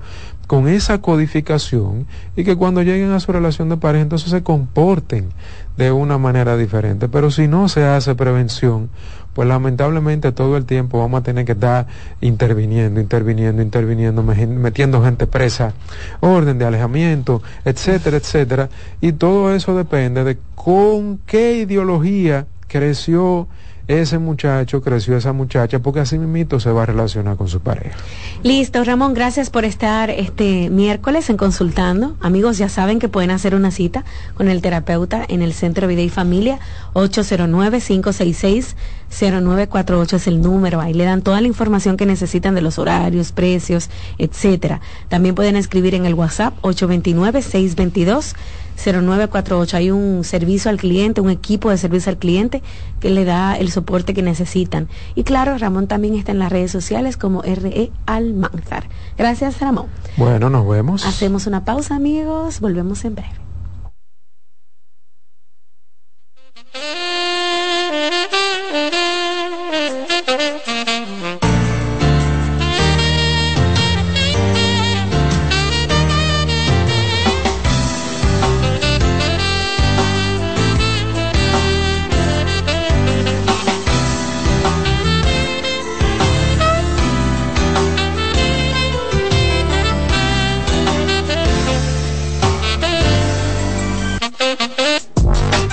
con esa codificación y que cuando lleguen a su relación de pareja entonces se comporten de una manera diferente. Pero si no se hace prevención, pues lamentablemente todo el tiempo vamos a tener que estar interviniendo, interviniendo, interviniendo, metiendo gente presa, orden de alejamiento, etcétera, etcétera. Y todo eso depende de con qué ideología creció ese muchacho creció esa muchacha porque así mismo se va a relacionar con su pareja. Listo, Ramón, gracias por estar este miércoles en Consultando. Amigos, ya saben que pueden hacer una cita con el terapeuta en el Centro Vida y Familia 809-566-0948 es el número. Ahí le dan toda la información que necesitan de los horarios, precios, etcétera. También pueden escribir en el WhatsApp 829 622 0948. Hay un servicio al cliente, un equipo de servicio al cliente que le da el soporte que necesitan. Y claro, Ramón también está en las redes sociales como RE Almanzar. Gracias, Ramón. Bueno, nos vemos. Hacemos una pausa, amigos. Volvemos en breve.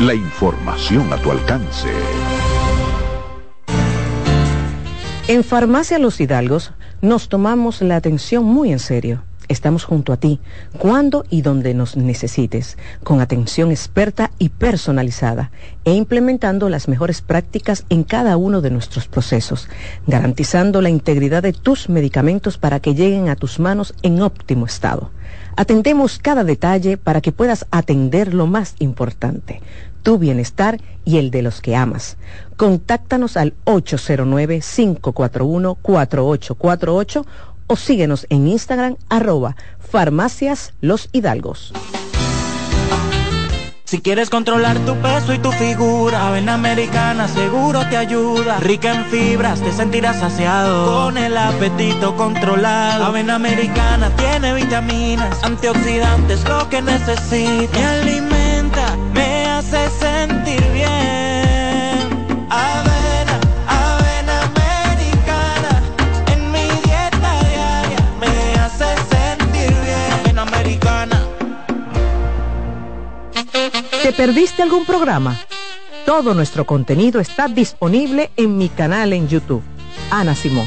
la información a tu alcance. En Farmacia Los Hidalgos nos tomamos la atención muy en serio. Estamos junto a ti, cuando y donde nos necesites, con atención experta y personalizada, e implementando las mejores prácticas en cada uno de nuestros procesos, garantizando la integridad de tus medicamentos para que lleguen a tus manos en óptimo estado. Atendemos cada detalle para que puedas atender lo más importante, tu bienestar y el de los que amas. Contáctanos al 809-541-4848 o síguenos en Instagram arroba farmacias los hidalgos. Si quieres controlar tu peso y tu figura, Avena Americana seguro te ayuda. Rica en fibras, te sentirás saciado. Con el apetito controlado. Avena Americana tiene vitaminas, antioxidantes, lo que necesitas. Hace sentir bien. Avena, avena americana. En mi dieta diaria me hace sentir bien. Avena americana. ¿Te perdiste algún programa? Todo nuestro contenido está disponible en mi canal en YouTube. Ana Simón.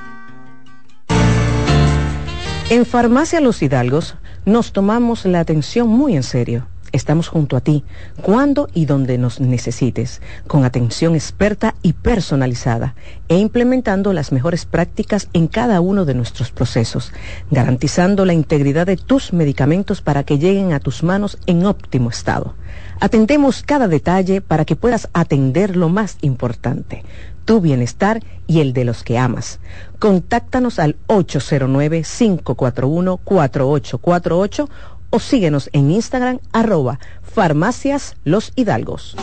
En Farmacia Los Hidalgos nos tomamos la atención muy en serio. Estamos junto a ti, cuando y donde nos necesites, con atención experta y personalizada, e implementando las mejores prácticas en cada uno de nuestros procesos, garantizando la integridad de tus medicamentos para que lleguen a tus manos en óptimo estado. Atendemos cada detalle para que puedas atender lo más importante, tu bienestar y el de los que amas. Contáctanos al 809-541-4848 o síguenos en Instagram arroba farmacias los hidalgos.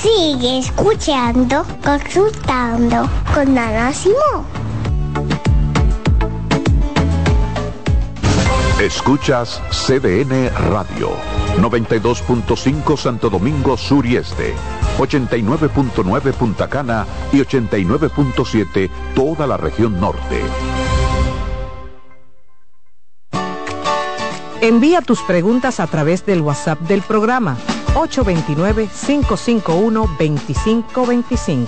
Sigue escuchando, consultando con Ana Simón. Escuchas CDN Radio, 92.5 Santo Domingo Sur y Este, 89.9 Punta Cana y 89.7 toda la región norte. Envía tus preguntas a través del WhatsApp del programa 829-551-2525.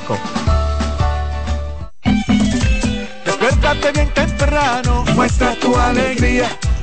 Despiértate bien temprano, muestra tu alegría.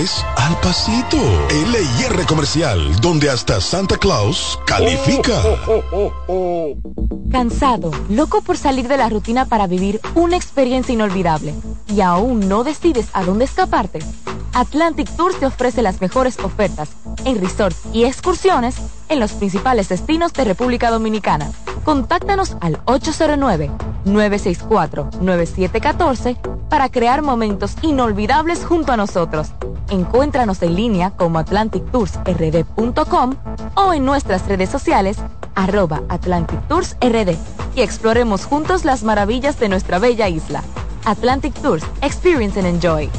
al pasito. LIR Comercial, donde hasta Santa Claus califica. Cansado, loco por salir de la rutina para vivir una experiencia inolvidable y aún no decides a dónde escaparte. Atlantic Tours te ofrece las mejores ofertas en resorts y excursiones en los principales destinos de República Dominicana. Contáctanos al 809-964-9714 para crear momentos inolvidables junto a nosotros. Encuéntranos en línea como atlantictoursrd.com o en nuestras redes sociales arroba Atlantic Tours RD y exploremos juntos las maravillas de nuestra bella isla. Atlantic Tours, Experience and Enjoy.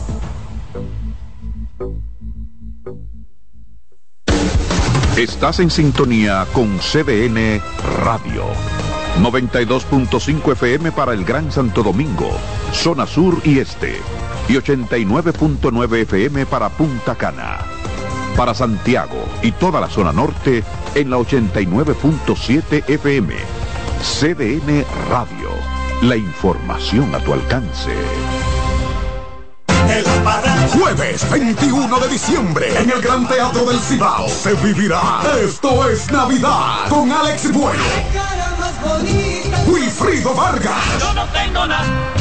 Estás en sintonía con CDN Radio. 92.5 FM para el Gran Santo Domingo, zona sur y este. Y 89.9 FM para Punta Cana. Para Santiago y toda la zona norte en la 89.7 FM. CDN Radio. La información a tu alcance. Jueves 21 de diciembre en el Gran Teatro del Cibao se vivirá Esto es Navidad con Alex Bueno. Wilfrido Vargas. Yo no tengo nada.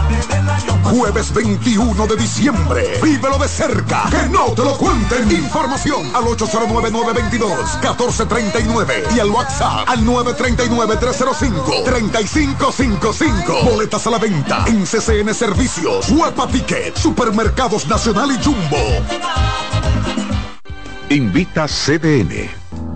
Jueves 21 de diciembre. Vívelo de cerca. Que no te lo cuenten. Información al 809-922-1439 y al WhatsApp al 939-305-3555. Boletas a la venta en CCN Servicios, Huepa Ticket, Supermercados Nacional y Jumbo. Invita CDN.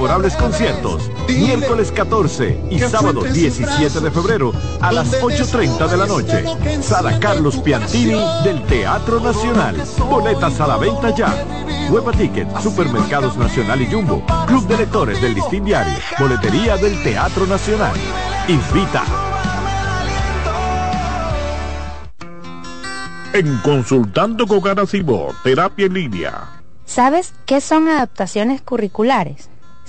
memorables conciertos, miércoles 14 y sábado 17 de febrero a las 8.30 de la noche. Sala Carlos Piantini del Teatro Nacional. Boletas a la venta ya. Huepa Ticket, Supermercados Nacional y Jumbo, Club de Lectores del Listín Diario, Boletería del Teatro Nacional. Invita. En Consultando con Garacimo, Terapia en Línea. ¿Sabes qué son adaptaciones curriculares?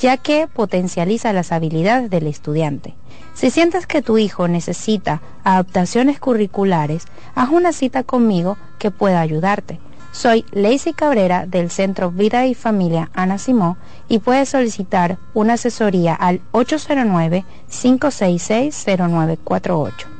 ya que potencializa las habilidades del estudiante. Si sientes que tu hijo necesita adaptaciones curriculares, haz una cita conmigo que pueda ayudarte. Soy Lacey Cabrera del Centro Vida y Familia Ana Simó y puedes solicitar una asesoría al 809-566-0948.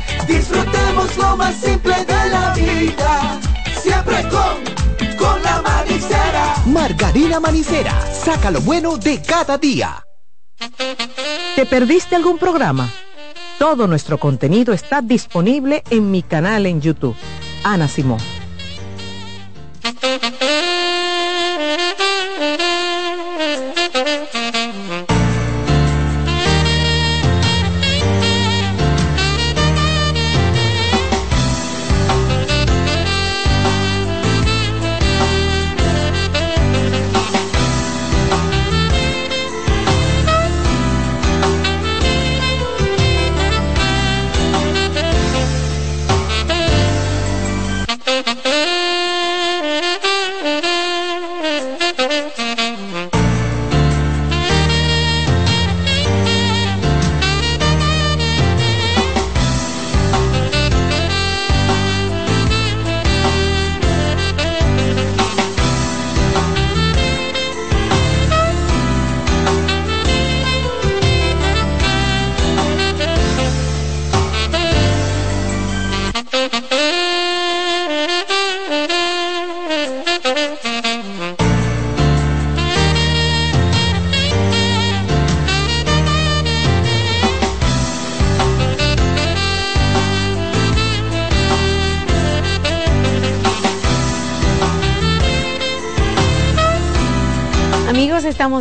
Disfrutemos lo más simple de la vida, siempre con, con la manicera. Margarina Manicera, saca lo bueno de cada día. ¿Te perdiste algún programa? Todo nuestro contenido está disponible en mi canal en YouTube. Ana Simón.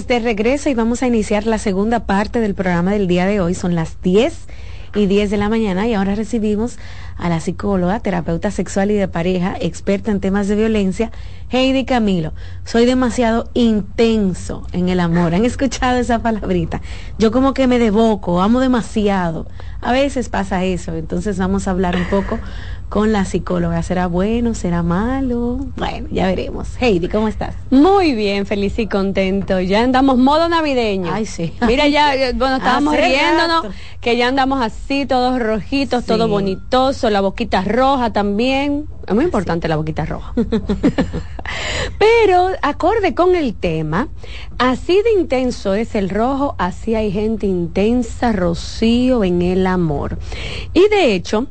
De regreso y vamos a iniciar la segunda parte del programa del día de hoy. Son las 10 y 10 de la mañana y ahora recibimos a la psicóloga, terapeuta sexual y de pareja, experta en temas de violencia, Heidi Camilo. Soy demasiado intenso en el amor. ¿Han escuchado esa palabrita? Yo como que me devoco, amo demasiado. A veces pasa eso, entonces vamos a hablar un poco con la psicóloga. ¿Será bueno? ¿Será malo? Bueno, ya veremos. Heidi, ¿cómo estás? Muy bien, feliz y contento. Ya andamos modo navideño. Ay, sí. Mira, ya, eh, bueno, estábamos Hace riéndonos, rato. que ya andamos así, todos rojitos, Sí. todo bonitoso, la boquita roja también. Es muy importante la boquita roja. Pero, acorde con el tema, así de intenso es el rojo, así hay gente intensa, rocío en el amor. Y de hecho,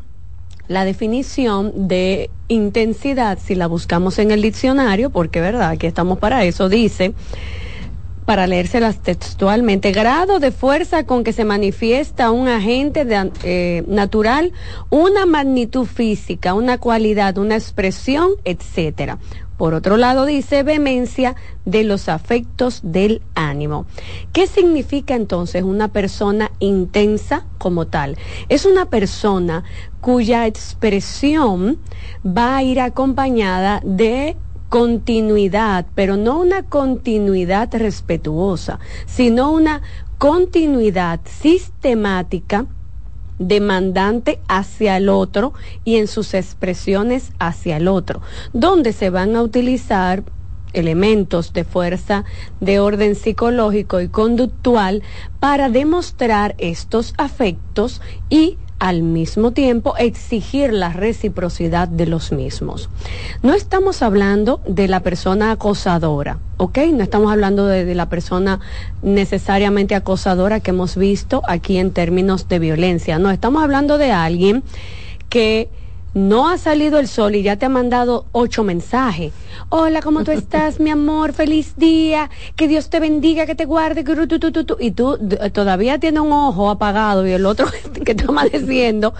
la definición de intensidad, si la buscamos en el diccionario, porque verdad, aquí estamos para eso, dice, para leérselas textualmente, grado de fuerza con que se manifiesta un agente eh, natural, una magnitud física, una cualidad, una expresión, etcétera. Por otro lado, dice vehemencia de los afectos del ánimo. ¿Qué significa entonces una persona intensa como tal? Es una persona cuya expresión va a ir acompañada de continuidad, pero no una continuidad respetuosa, sino una continuidad sistemática demandante hacia el otro y en sus expresiones hacia el otro, donde se van a utilizar elementos de fuerza de orden psicológico y conductual para demostrar estos afectos y al mismo tiempo exigir la reciprocidad de los mismos. No estamos hablando de la persona acosadora, ¿ok? No estamos hablando de, de la persona necesariamente acosadora que hemos visto aquí en términos de violencia, no, estamos hablando de alguien que no ha salido el sol y ya te ha mandado ocho mensajes. Hola, ¿cómo tú estás, mi amor? Feliz día. Que Dios te bendiga, que te guarde. tu. Y tú todavía tienes un ojo apagado y el otro que está amaneciendo.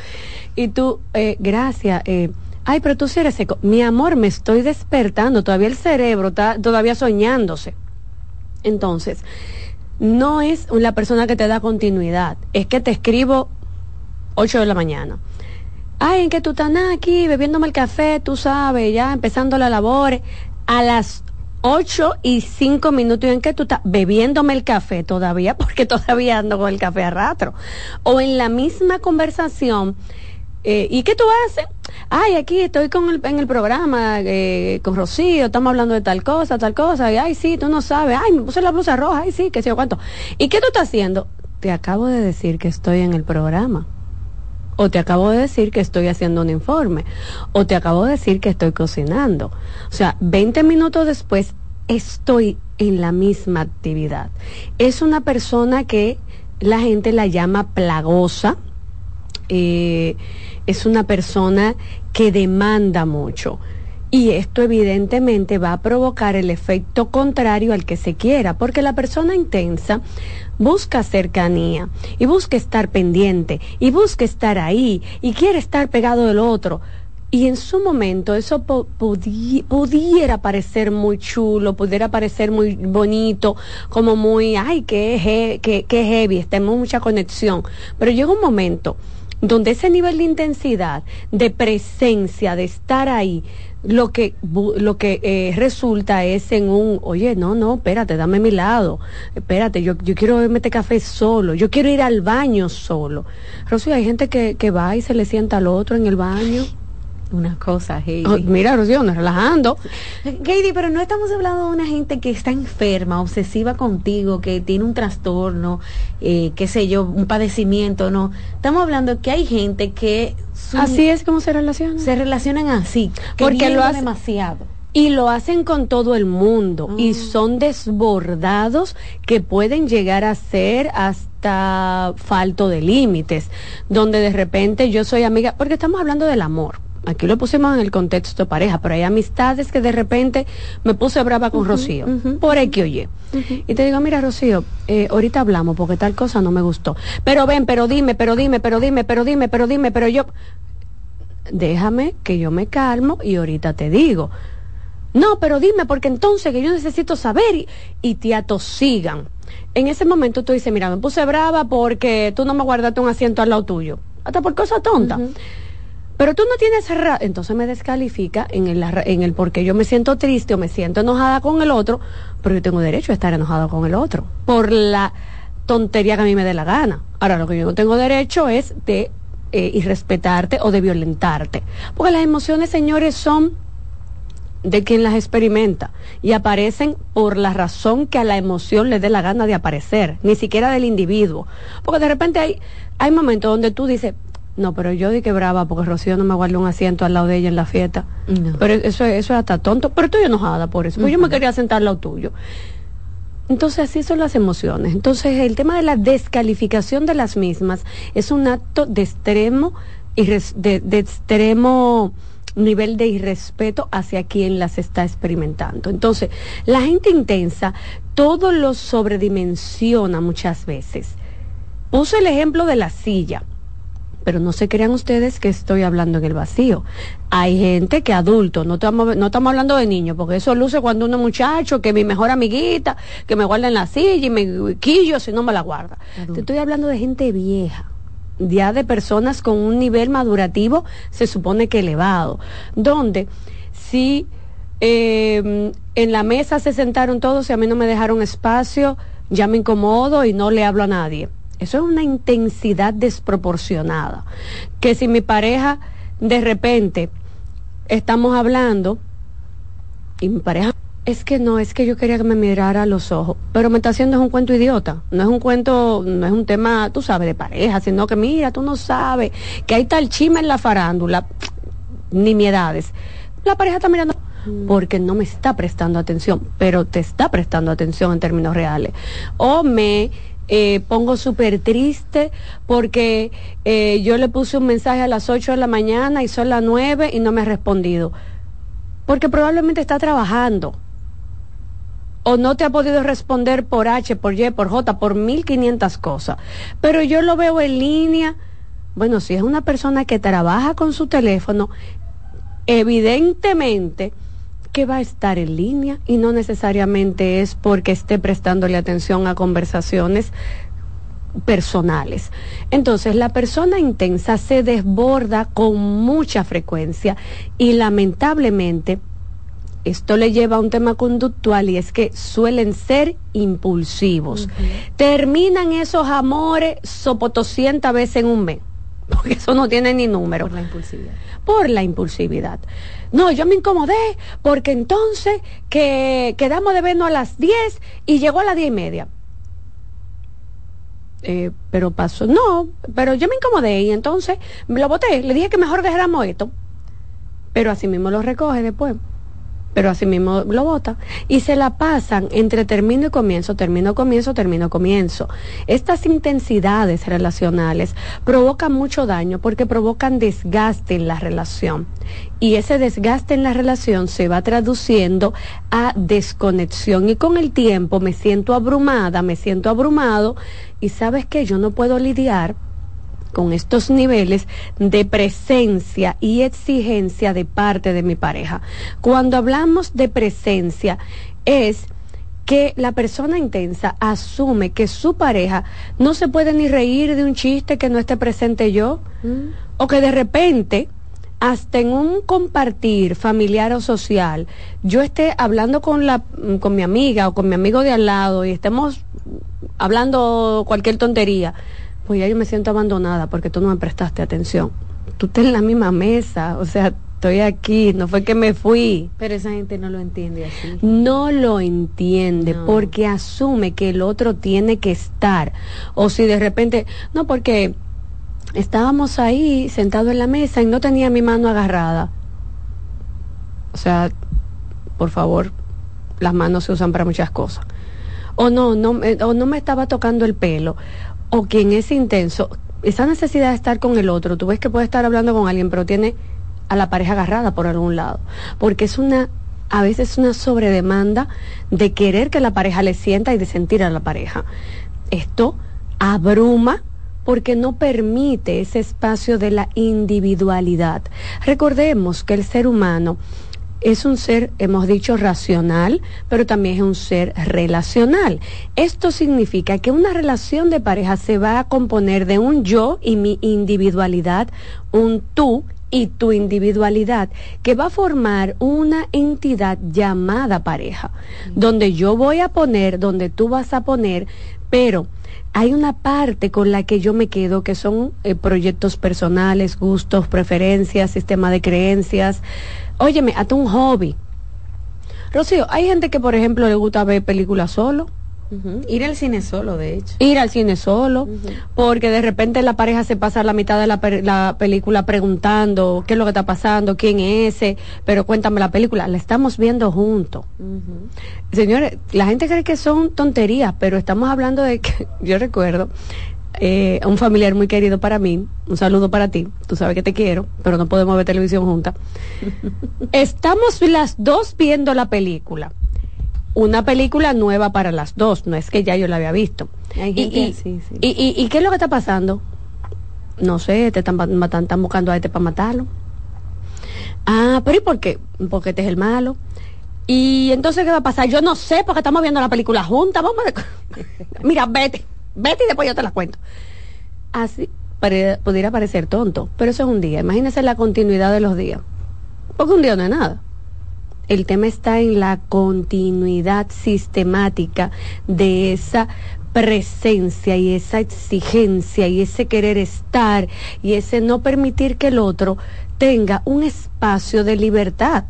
Y tú, eh, gracias. eh, Ay, pero tú sí eres seco. Mi amor, me estoy despertando. Todavía el cerebro está todavía soñándose. Entonces, no es la persona que te da continuidad. Es que te escribo 8 de la mañana. Ay, en que tú estás aquí bebiéndome el café, tú sabes, ya empezando la labor. A las 8 y 5 minutos en que tú estás bebiéndome el café todavía, porque todavía ando con el café a rato. O en la misma conversación, eh, ¿y qué tú haces? Ay, aquí estoy con el, en el programa eh, con Rocío, estamos hablando de tal cosa, tal cosa, y ay, sí, tú no sabes, ay, me puse la blusa roja, ay, sí, que sé yo cuánto. ¿Y qué tú estás haciendo? Te acabo de decir que estoy en el programa. O te acabo de decir que estoy haciendo un informe. O te acabo de decir que estoy cocinando. O sea, 20 minutos después estoy en la misma actividad. Es una persona que la gente la llama plagosa. Eh, es una persona que demanda mucho. Y esto evidentemente va a provocar el efecto contrario al que se quiera, porque la persona intensa busca cercanía y busca estar pendiente y busca estar ahí y quiere estar pegado del otro. Y en su momento eso pudiera parecer muy chulo, pudiera parecer muy bonito, como muy, ay, qué, qué, qué heavy, tenemos mucha conexión. Pero llega un momento donde ese nivel de intensidad, de presencia, de estar ahí, lo que lo que eh, resulta es en un oye no no espérate dame mi lado espérate yo, yo quiero beberme este café solo yo quiero ir al baño solo Rocío hay gente que, que va y se le sienta al otro en el baño una cosa, Heidi. Oh, mira, Rocío, nos relajando. Heidi, pero no estamos hablando de una gente que está enferma, obsesiva contigo, que tiene un trastorno, eh, qué sé yo, un padecimiento, no. Estamos hablando que hay gente que... así es como se relacionan. Se relacionan así, porque lo hacen demasiado. Y lo hacen con todo el mundo y ah. son desbordados que pueden llegar a ser hasta falto de límites, donde de repente yo soy amiga, porque estamos hablando del amor aquí lo pusimos en el contexto pareja, pero hay amistades que de repente me puse brava con Rocío, por X oye. Y te digo, mira Rocío, eh, ahorita hablamos porque tal cosa no me gustó. Pero ven, pero dime, pero dime, pero dime, pero dime, pero dime, pero yo... Déjame que yo me calmo y ahorita te digo. No, pero dime, porque entonces que yo necesito saber y, y te atosigan. En ese momento tú dices, mira, me puse brava porque tú no me guardaste un asiento al lado tuyo. Hasta por cosa tonta. Pero tú no tienes razón, entonces me descalifica en el, en el porque yo me siento triste o me siento enojada con el otro, pero yo tengo derecho a estar enojado con el otro por la tontería que a mí me dé la gana. Ahora, lo que yo no tengo derecho es de eh, irrespetarte o de violentarte. Porque las emociones, señores, son de quien las experimenta y aparecen por la razón que a la emoción le dé la gana de aparecer, ni siquiera del individuo. Porque de repente hay, hay momentos donde tú dices, no, pero yo di que brava porque Rocío no me guardó un asiento al lado de ella en la fiesta. Pero eso, eso es hasta tonto. Pero estoy enojada por eso. Porque yo me quería sentar al lado tuyo. Entonces así son las emociones. Entonces el tema de la descalificación de las mismas es un acto de extremo, de, de extremo nivel de irrespeto hacia quien las está experimentando. Entonces, la gente intensa todo lo sobredimensiona muchas veces. Puse el ejemplo de la silla pero no se crean ustedes que estoy hablando en el vacío. Hay gente que adulto, no estamos, no estamos hablando de niños, porque eso luce cuando uno es muchacho, que mi mejor amiguita, que me guarda en la silla y me quillo si no me la guarda. Te estoy hablando de gente vieja, ya de personas con un nivel madurativo, se supone que elevado, donde si eh, en la mesa se sentaron todos y a mí no me dejaron espacio, ya me incomodo y no le hablo a nadie eso es una intensidad desproporcionada. Que si mi pareja de repente estamos hablando y mi pareja es que no, es que yo quería que me mirara a los ojos, pero me está haciendo un cuento idiota, no es un cuento, no es un tema, tú sabes, de pareja, sino que mira, tú no sabes que hay tal chima en la farándula, nimiedades. La pareja está mirando mm. porque no me está prestando atención, pero te está prestando atención en términos reales. O me eh, pongo súper triste porque eh, yo le puse un mensaje a las 8 de la mañana y son las 9 y no me ha respondido. Porque probablemente está trabajando. O no te ha podido responder por H, por Y, por J, por 1500 cosas. Pero yo lo veo en línea. Bueno, si es una persona que trabaja con su teléfono, evidentemente que va a estar en línea y no necesariamente es porque esté prestándole atención a conversaciones personales. Entonces, la persona intensa se desborda con mucha frecuencia y lamentablemente esto le lleva a un tema conductual y es que suelen ser impulsivos. Terminan esos amores sopotoscientas veces en un mes, porque eso no tiene ni número. Por la impulsividad. Por la impulsividad. No, yo me incomodé porque entonces que quedamos de vernos a las 10 y llegó a las diez y media. Eh, pero pasó, no, pero yo me incomodé y entonces me lo boté, le dije que mejor dejáramos esto, pero así mismo lo recoge después pero así mismo lo vota y se la pasan entre término y comienzo, término, comienzo, término, comienzo. Estas intensidades relacionales provocan mucho daño porque provocan desgaste en la relación y ese desgaste en la relación se va traduciendo a desconexión y con el tiempo me siento abrumada, me siento abrumado y sabes que yo no puedo lidiar con estos niveles de presencia y exigencia de parte de mi pareja. Cuando hablamos de presencia es que la persona intensa asume que su pareja no se puede ni reír de un chiste que no esté presente yo, mm. o que de repente hasta en un compartir familiar o social, yo esté hablando con la con mi amiga o con mi amigo de al lado y estemos hablando cualquier tontería pues ya yo me siento abandonada porque tú no me prestaste atención. Tú estás en la misma mesa, o sea, estoy aquí, no fue que me fui. Pero esa gente no lo entiende así. No lo entiende porque asume que el otro tiene que estar. O si de repente, no, porque estábamos ahí sentados en la mesa y no tenía mi mano agarrada. O sea, por favor, las manos se usan para muchas cosas. O no, no, o no me estaba tocando el pelo o quien es intenso, esa necesidad de estar con el otro, tú ves que puede estar hablando con alguien, pero tiene a la pareja agarrada por algún lado, porque es una a veces una sobredemanda de querer que la pareja le sienta y de sentir a la pareja. Esto abruma porque no permite ese espacio de la individualidad. Recordemos que el ser humano es un ser, hemos dicho, racional, pero también es un ser relacional. Esto significa que una relación de pareja se va a componer de un yo y mi individualidad, un tú y tu individualidad, que va a formar una entidad llamada pareja, donde yo voy a poner, donde tú vas a poner, pero hay una parte con la que yo me quedo que son eh, proyectos personales, gustos, preferencias, sistema de creencias, óyeme, hasta un hobby. Rocío, hay gente que, por ejemplo, le gusta ver películas solo. Ir al cine solo, de hecho. Ir al cine solo, porque de repente la pareja se pasa la mitad de la, película preguntando qué es lo que está pasando, quién es ese, pero cuéntame la película, la estamos viendo juntos. Señores, la gente cree que son tonterías, pero estamos hablando de que, yo recuerdo, eh, un familiar muy querido para mí, un saludo para ti, tú sabes que te quiero, pero no podemos ver televisión juntas. Estamos las dos viendo la película. Una película nueva para las dos, no es que ya yo la había visto. y, y, qué es lo que está pasando? No sé, te están, están buscando a este para matarlo. Ah, pero ¿y por qué? Porque este es el malo. Y entonces, ¿qué va a pasar? Yo no sé, porque estamos viendo la película juntas. Vamos a... Mira, vete. Vete y después yo te la cuento. Así pudiera parecer tonto, pero eso es un día. Imagínese la continuidad de los días. Porque un día no es nada. El tema está en la continuidad sistemática de esa presencia y esa exigencia y ese querer estar y ese no permitir que el otro tenga un espacio de libertad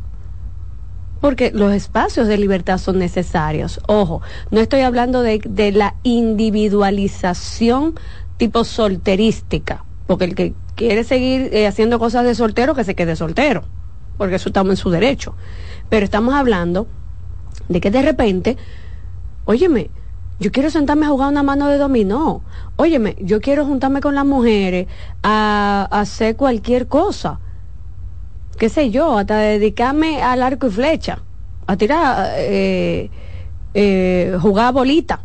porque los espacios de libertad son necesarios. Ojo, no estoy hablando de, la individualización tipo solterística, porque el que quiere seguir eh, haciendo cosas de soltero, que se quede soltero, porque eso estamos en su derecho. Pero estamos hablando de que de repente, óyeme, yo quiero sentarme a jugar una mano de dominó. Óyeme, yo quiero juntarme con las mujeres a hacer cualquier cosa qué sé yo, hasta dedicarme al arco y flecha, a tirar, eh, eh, jugar bolita,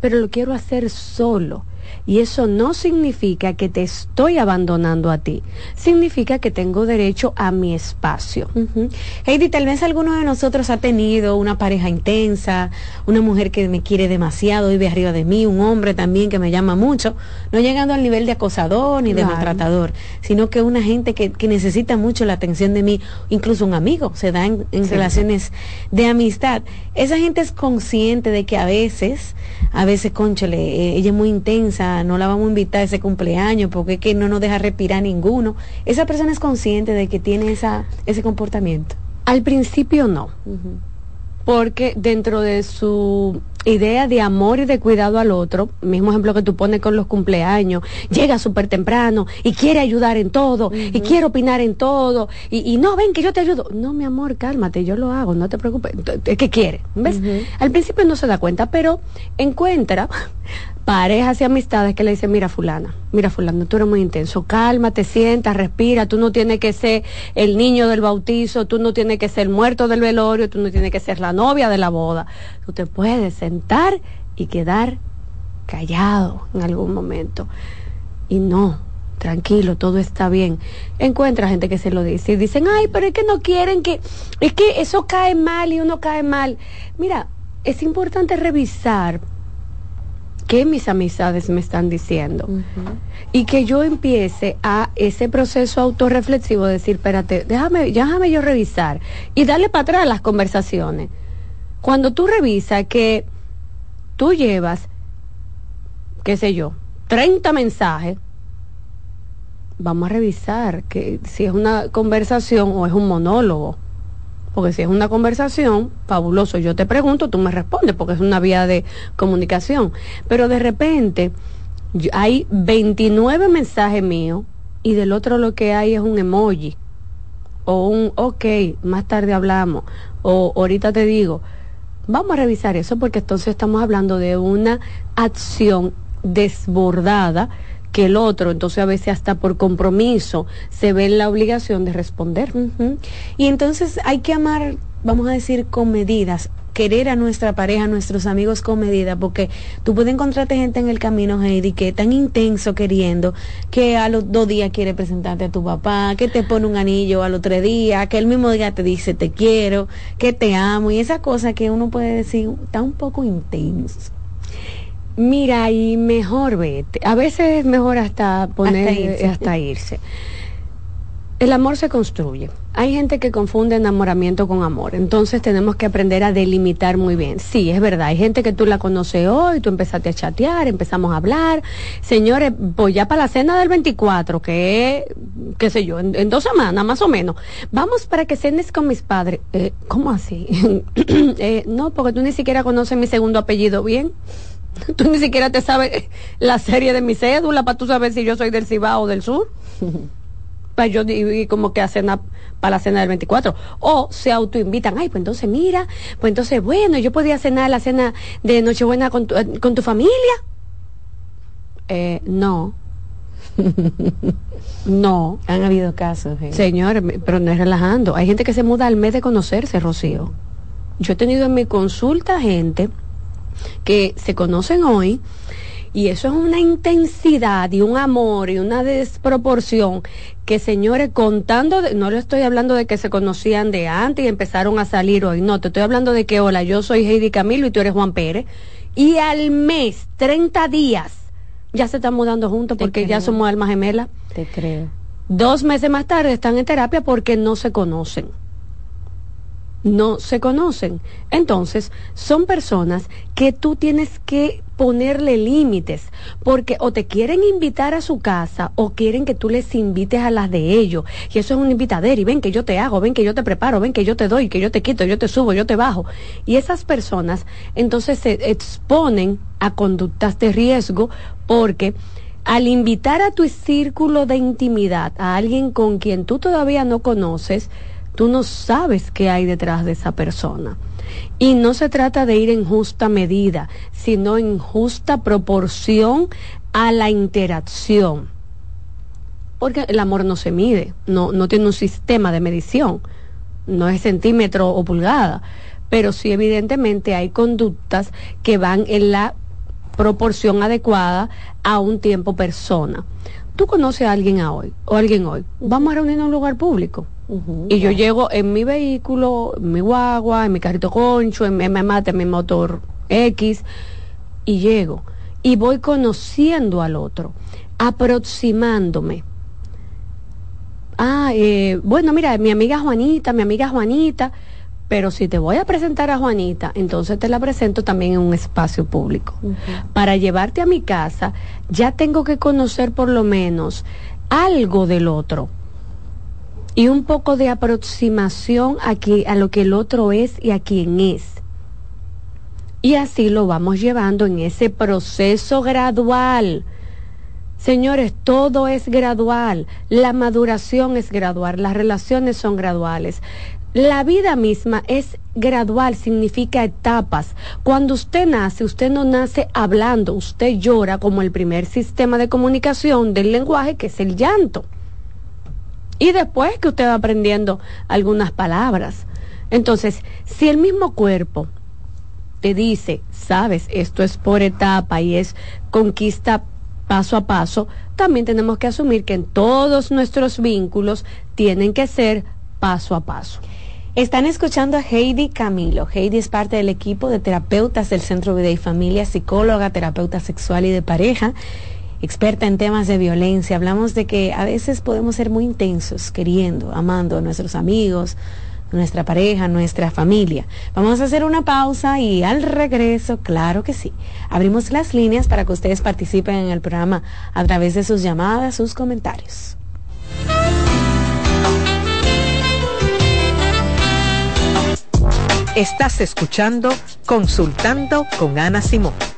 pero lo quiero hacer solo. Y eso no significa que te estoy abandonando a ti, significa que tengo derecho a mi espacio. Heidi, tal vez alguno de nosotros ha tenido una pareja intensa, una mujer que me quiere demasiado, vive arriba de mí, un hombre también que me llama mucho, no llegando al nivel de acosador ni de maltratador, sino que una gente que, necesita mucho la atención de mí, incluso un amigo, se da en, relaciones de amistad. Esa gente es consciente de que a veces, a veces, conchale, eh, ella es muy intensa, no la vamos a invitar a ese cumpleaños porque es que no nos deja respirar ninguno. Esa persona es consciente de que tiene esa, ese comportamiento. Al principio no porque dentro de su idea de amor y de cuidado al otro, mismo ejemplo que tú pones con los cumpleaños, llega súper temprano y quiere ayudar en todo y quiere opinar en todo y, no, ven que yo te ayudo. No, mi amor, cálmate, yo lo hago, no te preocupes. Es que quiere, ¿ves? Al principio no se da cuenta, pero encuentra parejas y amistades que le dicen, mira fulana, mira fulana, tú eres muy intenso, calma, te sientas, respira, tú no tienes que ser el niño del bautizo, tú no tienes que ser el muerto del velorio, tú no tienes que ser la novia de la boda, tú te puedes sentar y quedar callado en algún momento. Y no, tranquilo, todo está bien. Encuentra gente que se lo dice y dicen, ay, pero es que no quieren que, es que eso cae mal y uno cae mal. Mira, es importante revisar qué mis amistades me están diciendo. Y que yo empiece a ese proceso autorreflexivo de decir, espérate, déjame, déjame yo revisar y darle para atrás las conversaciones. Cuando tú revisas que tú llevas, qué sé yo, 30 mensajes, vamos a revisar que si es una conversación o es un monólogo porque si es una conversación, fabuloso, yo te pregunto, tú me respondes, porque es una vía de comunicación. Pero de repente hay 29 mensajes míos y del otro lo que hay es un emoji o un ok, más tarde hablamos o ahorita te digo. Vamos a revisar eso porque entonces estamos hablando de una acción desbordada que el otro, entonces a veces hasta por compromiso se ve en la obligación de responder. Y entonces hay que amar, vamos a decir, con medidas, querer a nuestra pareja, a nuestros amigos con medida, porque tú puedes encontrarte gente en el camino, Heidi, que es tan intenso queriendo, que a los dos días quiere presentarte a tu papá, que te pone un anillo al otro día, que el mismo día te dice te quiero, que te amo, y esa cosa que uno puede decir está un poco intenso. Mira, y mejor vete. A veces es mejor hasta poner hasta irse. El amor se construye. Hay gente que confunde enamoramiento con amor, entonces tenemos que aprender a delimitar muy bien. Sí, es verdad, hay gente que tú la conoces hoy, tú empezaste a chatear, empezamos a hablar. Señores, pues ya para la cena del 24, que es, qué sé yo, en, dos semanas más o menos, vamos para que cenes con mis padres. Eh, ¿Cómo así? eh, no, porque tú ni siquiera conoces mi segundo apellido bien. Tú ni siquiera te sabes la serie de mi cédula para tú saber si yo soy del Cibao o del Sur. para yo y como que hacen para la cena del 24 o se autoinvitan. Ay pues entonces mira pues entonces bueno yo podía cenar la cena de Nochebuena con tu, eh, con tu familia. Eh, no. No. Han habido casos eh. señor pero no es relajando. Hay gente que se muda al mes de conocerse Rocío. Yo he tenido en mi consulta gente que se conocen hoy y eso es una intensidad y un amor y una desproporción que señores contando, no le estoy hablando de que se conocían de antes y empezaron a salir hoy, no, te estoy hablando de que hola, yo soy Heidi Camilo y tú eres Juan Pérez y al mes, 30 días, ya se están mudando juntos porque ya somos almas gemelas. Te creo. Dos meses más tarde están en terapia porque no se conocen no se conocen. Entonces, son personas que tú tienes que ponerle límites, porque o te quieren invitar a su casa o quieren que tú les invites a las de ellos. Y eso es un invitadero, y ven que yo te hago, ven que yo te preparo, ven que yo te doy, que yo te quito, yo te subo, yo te bajo. Y esas personas entonces se exponen a conductas de riesgo porque al invitar a tu círculo de intimidad a alguien con quien tú todavía no conoces, tú no sabes qué hay detrás de esa persona. Y no se trata de ir en justa medida, sino en justa proporción a la interacción. Porque el amor no se mide, no, no tiene un sistema de medición, no es centímetro o pulgada, pero sí evidentemente hay conductas que van en la proporción adecuada a un tiempo persona. Tú conoces a alguien a hoy, o alguien hoy, vamos a reunirnos en un lugar público. Y yo llego en mi vehículo, en mi guagua, en mi carrito concho, en, mi mate, en mi motor X, y llego. Y voy conociendo al otro, aproximándome. Ah, eh, bueno, mira, mi amiga Juanita, mi amiga Juanita, pero si te voy a presentar a Juanita, entonces te la presento también en un espacio público. Para llevarte a mi casa, ya tengo que conocer por lo menos algo del otro y un poco de aproximación a, a lo que el otro es y a quién es. Y así lo vamos llevando en ese proceso gradual. Señores, todo es gradual, la maduración es gradual, las relaciones son graduales. La vida misma es gradual, significa etapas. Cuando usted nace, usted no nace hablando, usted llora como el primer sistema de comunicación del lenguaje, que es el llanto. Y después que usted va aprendiendo algunas palabras. Entonces, si el mismo cuerpo te dice, sabes, esto es por etapa y es conquista paso a paso, también tenemos que asumir que en todos nuestros vínculos tienen que ser paso a paso. Están escuchando a Heidi Camilo. Heidi es parte del equipo de terapeutas del Centro Vida y Familia, psicóloga, terapeuta sexual y de pareja, experta en temas de violencia. Hablamos de que a veces podemos ser muy intensos, queriendo, amando a nuestros amigos, nuestra pareja, nuestra familia. Vamos a hacer una pausa y al regreso, claro que sí, abrimos las líneas para que ustedes participen en el programa a través de sus llamadas, sus comentarios. Estás escuchando Consultando con Ana Simón.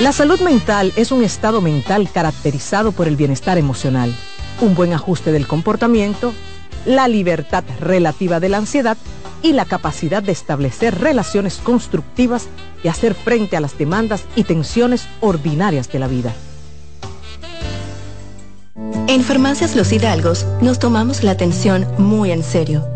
La salud mental es un estado mental caracterizado por el bienestar emocional, un buen ajuste del comportamiento, la libertad relativa de la ansiedad y la capacidad de establecer relaciones constructivas y hacer frente a las demandas y tensiones ordinarias de la vida. En Farmacias Los Hidalgos nos tomamos la atención muy en serio